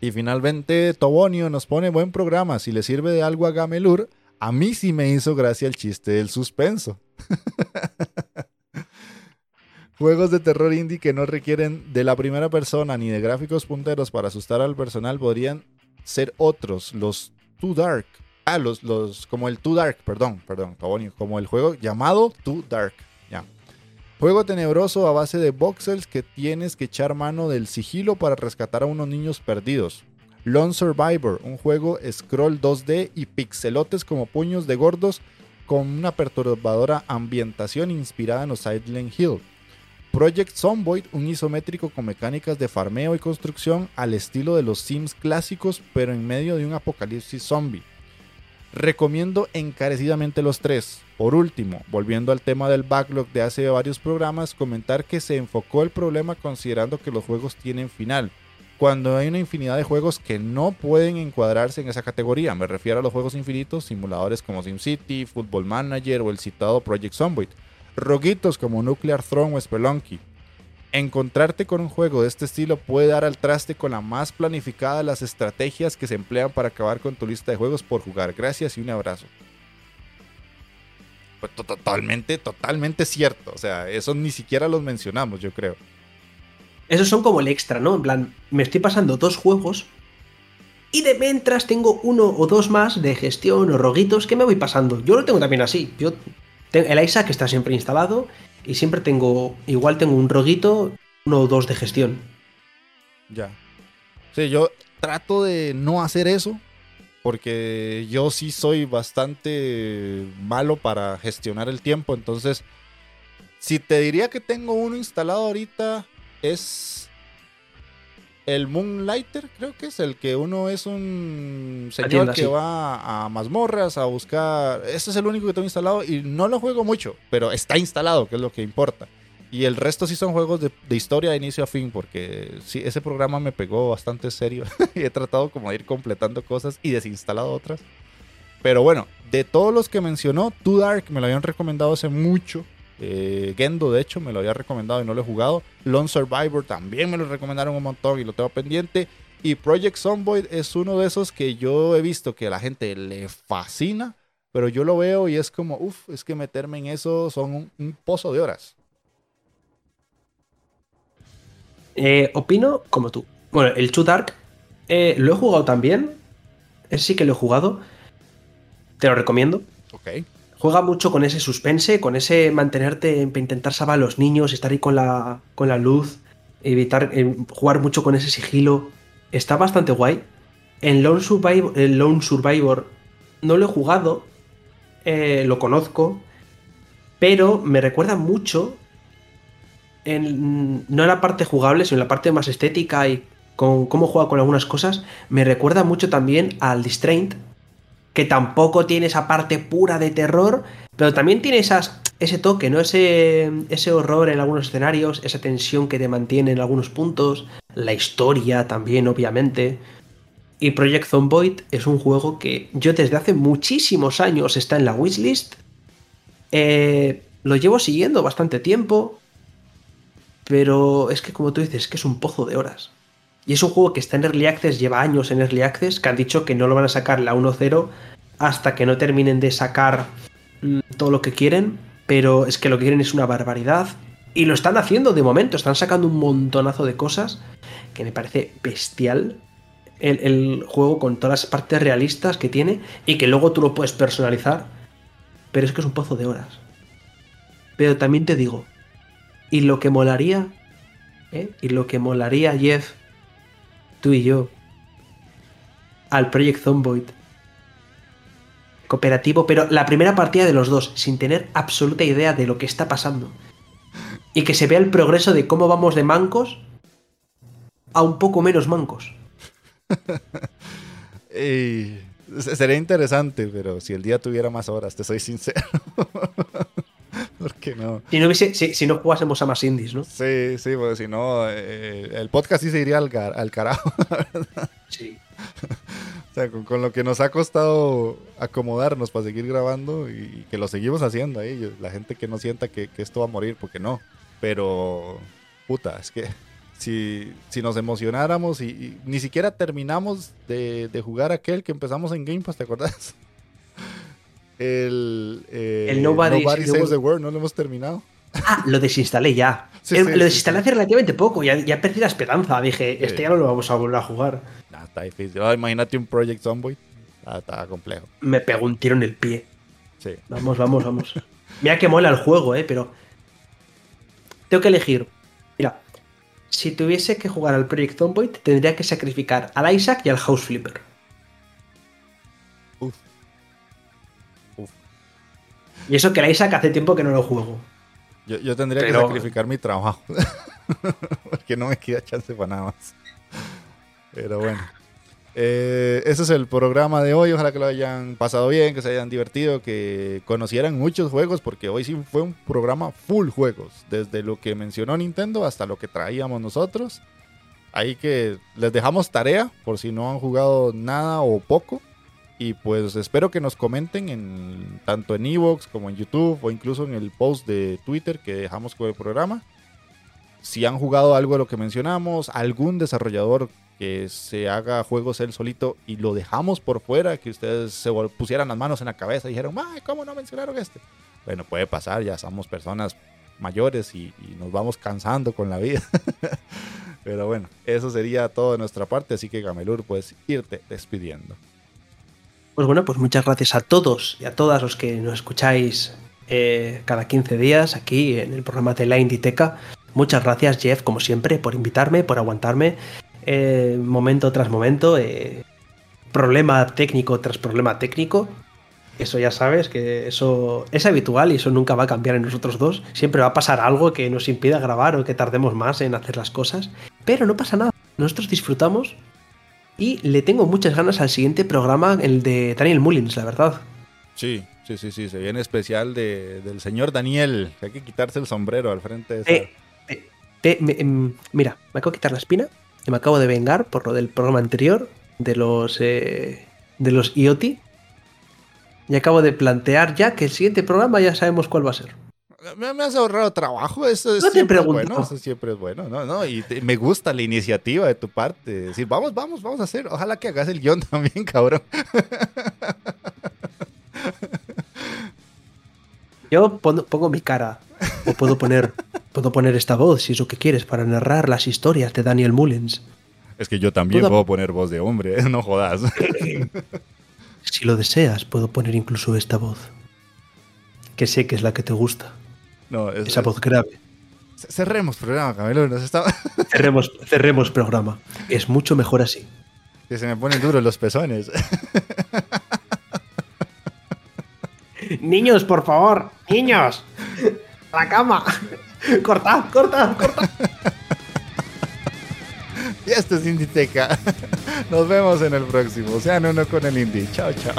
Y finalmente Tobonio nos pone buen programa. Si le sirve de algo a Gamelur, a mí sí me hizo gracia el chiste del suspenso. Juegos de terror indie que no requieren de la primera persona ni de gráficos punteros para asustar al personal podrían ser otros, los Too Dark, Ah, los, los, como el Too Dark, perdón, perdón, como el juego llamado Too Dark. Ya. Juego tenebroso a base de voxels que tienes que echar mano del sigilo para rescatar a unos niños perdidos. Lone Survivor, un juego scroll 2D y pixelotes como puños de gordos con una perturbadora ambientación inspirada en los Silent Hill. Project Zomboid, un isométrico con mecánicas de farmeo y construcción al estilo de los Sims clásicos, pero en medio de un apocalipsis zombie. Recomiendo encarecidamente los tres. Por último, volviendo al tema del backlog de hace varios programas, comentar que se enfocó el problema considerando que los juegos tienen final, cuando hay una infinidad de juegos que no pueden encuadrarse en esa categoría. Me refiero a los juegos infinitos, simuladores como SimCity, Football Manager o el citado Project Zomboid, roguitos como Nuclear Throne o Spelunky, Encontrarte con un juego de este estilo puede dar al traste con la más planificada de las estrategias que se emplean para acabar con tu lista de juegos por jugar. Gracias y un abrazo. Pues totalmente, totalmente cierto. O sea, eso ni siquiera los mencionamos, yo creo. Esos son como el extra, ¿no? En plan, me estoy pasando dos juegos Y de mientras tengo uno o dos más de gestión o roguitos que me voy pasando. Yo lo tengo también así. Yo el Isaac está siempre instalado y siempre tengo, igual tengo un roguito, uno o dos de gestión. Ya. Sí, yo trato de no hacer eso porque yo sí soy bastante malo para gestionar el tiempo, entonces si te diría que tengo uno instalado ahorita es el Moonlighter, creo que es el que uno es un señor que va a mazmorras a buscar. Ese es el único que tengo instalado y no lo juego mucho, pero está instalado, que es lo que importa. Y el resto sí son juegos de, historia de inicio a fin, porque sí, ese programa me pegó bastante serio y he tratado como de ir completando cosas y desinstalado otras. Pero bueno, de todos los que mencionó, Too Dark me lo habían recomendado hace mucho eh, Gendo, de hecho, me lo había recomendado y no lo he jugado. Lone Survivor también me lo recomendaron un montón y lo tengo pendiente. Y Project Zomboid es uno de esos que yo he visto que a la gente le fascina, pero yo lo veo y es como, uff, es que meterme en eso son un, pozo de horas. Eh, opino como tú. Bueno, el Too Dark eh, lo he jugado también. Ese sí que lo he jugado. Te lo recomiendo. Ok juega mucho con ese suspense, con ese mantenerte, intentar salvar a los niños, estar ahí con la, luz, evitar eh, jugar mucho con ese sigilo. Está bastante guay. En Lone Survivor, Lone Survivor no lo he jugado, eh, lo conozco, pero me recuerda mucho, en, no en la parte jugable, sino en la parte más estética y con cómo juega con algunas cosas, me recuerda mucho también al Distraint, que tampoco tiene esa parte pura de terror, pero también tiene esas, ese toque, ¿no? Ese, ese horror en algunos escenarios, esa tensión que te mantiene en algunos puntos, la historia también, obviamente. Y Project Zomboid es un juego que yo desde hace muchísimos años está en la wishlist. Eh, lo llevo siguiendo bastante tiempo. Pero es que como tú dices, es que es un pozo de horas. Y es un juego que está en Early Access, lleva años en Early Access, que han dicho que no lo van a sacar la 1.0 hasta que no terminen de sacar mm, todo lo que quieren, pero es que lo que quieren es una barbaridad. Y lo están haciendo de momento, están sacando un montonazo de cosas que me parece bestial el, juego con todas las partes realistas que tiene y que luego tú lo puedes personalizar. Pero es que es un pozo de horas. Pero también te digo, y lo que molaría, ¿eh? y lo que molaría, Jeff, tú y yo, al Project Zomboid. Cooperativo, pero la primera partida de los dos, sin tener absoluta idea de lo que está pasando. Y que se vea el progreso de cómo vamos de mancos a un poco menos mancos. sería interesante, pero si el día tuviera más horas, te soy sincero. ¿Por qué no? Si no, si, no jugásemos a más indies, ¿no? Sí, sí, porque si no, eh, el podcast sí se iría al, al carajo, ¿verdad? Sí. o sea, con, lo que nos ha costado acomodarnos para seguir grabando y, que lo seguimos haciendo ahí. La gente que no sienta que, esto va a morir, porque no. Pero, puta, es que si, si nos emocionáramos y, ni siquiera terminamos de, de jugar aquel que empezamos en Game Pass, ¿te acordás? el, eh, el Nobody, Saves the World, no lo hemos terminado. Ah, lo desinstalé ya. lo desinstalé hace relativamente poco, ya, ya perdí la esperanza. Dije, este ya no lo vamos a volver a jugar. está difícil. Ah, imagínate un Project Zomboid. está complejo. Me pegó un tiro en el pie. Sí. Vamos, vamos, vamos. Mira que mola el juego, eh, pero. Tengo que elegir. Mira, si tuviese que jugar al Project Zomboid, tendría que sacrificar al Isaac y al House Flipper. Y eso que la Isaac hace tiempo que no lo juego. Yo, tendría que sacrificar mi trabajo. porque no me queda chance para nada más. Pero bueno. Eh, ese es el programa de hoy. Ojalá que lo hayan pasado bien, que se hayan divertido, que conocieran muchos juegos, porque hoy sí fue un programa full juegos. Desde lo que mencionó Nintendo hasta lo que traíamos nosotros. Ahí que les dejamos tarea por si no han jugado nada o poco. Y pues espero que nos comenten en tanto en Evox como en YouTube o incluso en el post de Twitter que dejamos con el programa. Si han jugado algo de lo que mencionamos, algún desarrollador que se haga juegos él solito y lo dejamos por fuera, que ustedes se pusieran las manos en la cabeza y dijeron, ¡ay, cómo no mencionaron este! Bueno, puede pasar, ya somos personas mayores y, nos vamos cansando con la vida. Pero bueno, eso sería todo de nuestra parte, así que Gamelur, puedes irte despidiendo. Pues bueno, pues muchas gracias a todos y a todas los que nos escucháis eh, cada 15 días aquí en el programa de la Inditeca. Muchas gracias, Jeff, como siempre, por invitarme, por aguantarme eh, momento tras momento, eh, problema técnico tras problema técnico. Eso ya sabes que eso es habitual y eso nunca va a cambiar en nosotros dos. Siempre va a pasar algo que nos impida grabar o que tardemos más en hacer las cosas. Pero no pasa nada. Nosotros disfrutamos y le tengo muchas ganas al siguiente programa, el de Daniel Mullins, la verdad. Sí, sí, sí, sí. Se viene especial de, del señor Daniel. Hay que quitarse el sombrero al frente de esa... Em, mira, me acabo de quitar la espina y me acabo de vengar por lo del programa anterior de los, eh, de los IoT. Y acabo de plantear ya que el siguiente programa ya sabemos cuál va a ser. Me, has ahorrado trabajo, eso es siempre bueno, eso siempre es bueno, ¿no? no y me gusta la iniciativa de tu parte, decir, vamos, vamos, vamos a hacer, ojalá que hagas el guion también, cabrón. Yo pongo, mi cara, o puedo poner, puedo poner esta voz, si es lo que quieres, para narrar las historias de Daniel Mullins. Es que yo también puedo poner voz de hombre, no jodas. si lo deseas, puedo poner incluso esta voz, que sé que es la que te gusta. Esa voz grave. Cerremos programa, Camilo. cerremos, cerremos programa. Es mucho mejor así. Que se me ponen duros los pezones. Niños, por favor. Niños. A la cama. Corta, corta, corta. Y esto es Inditeca. Nos vemos en el próximo. Sean uno con el Indie. Chao, chao.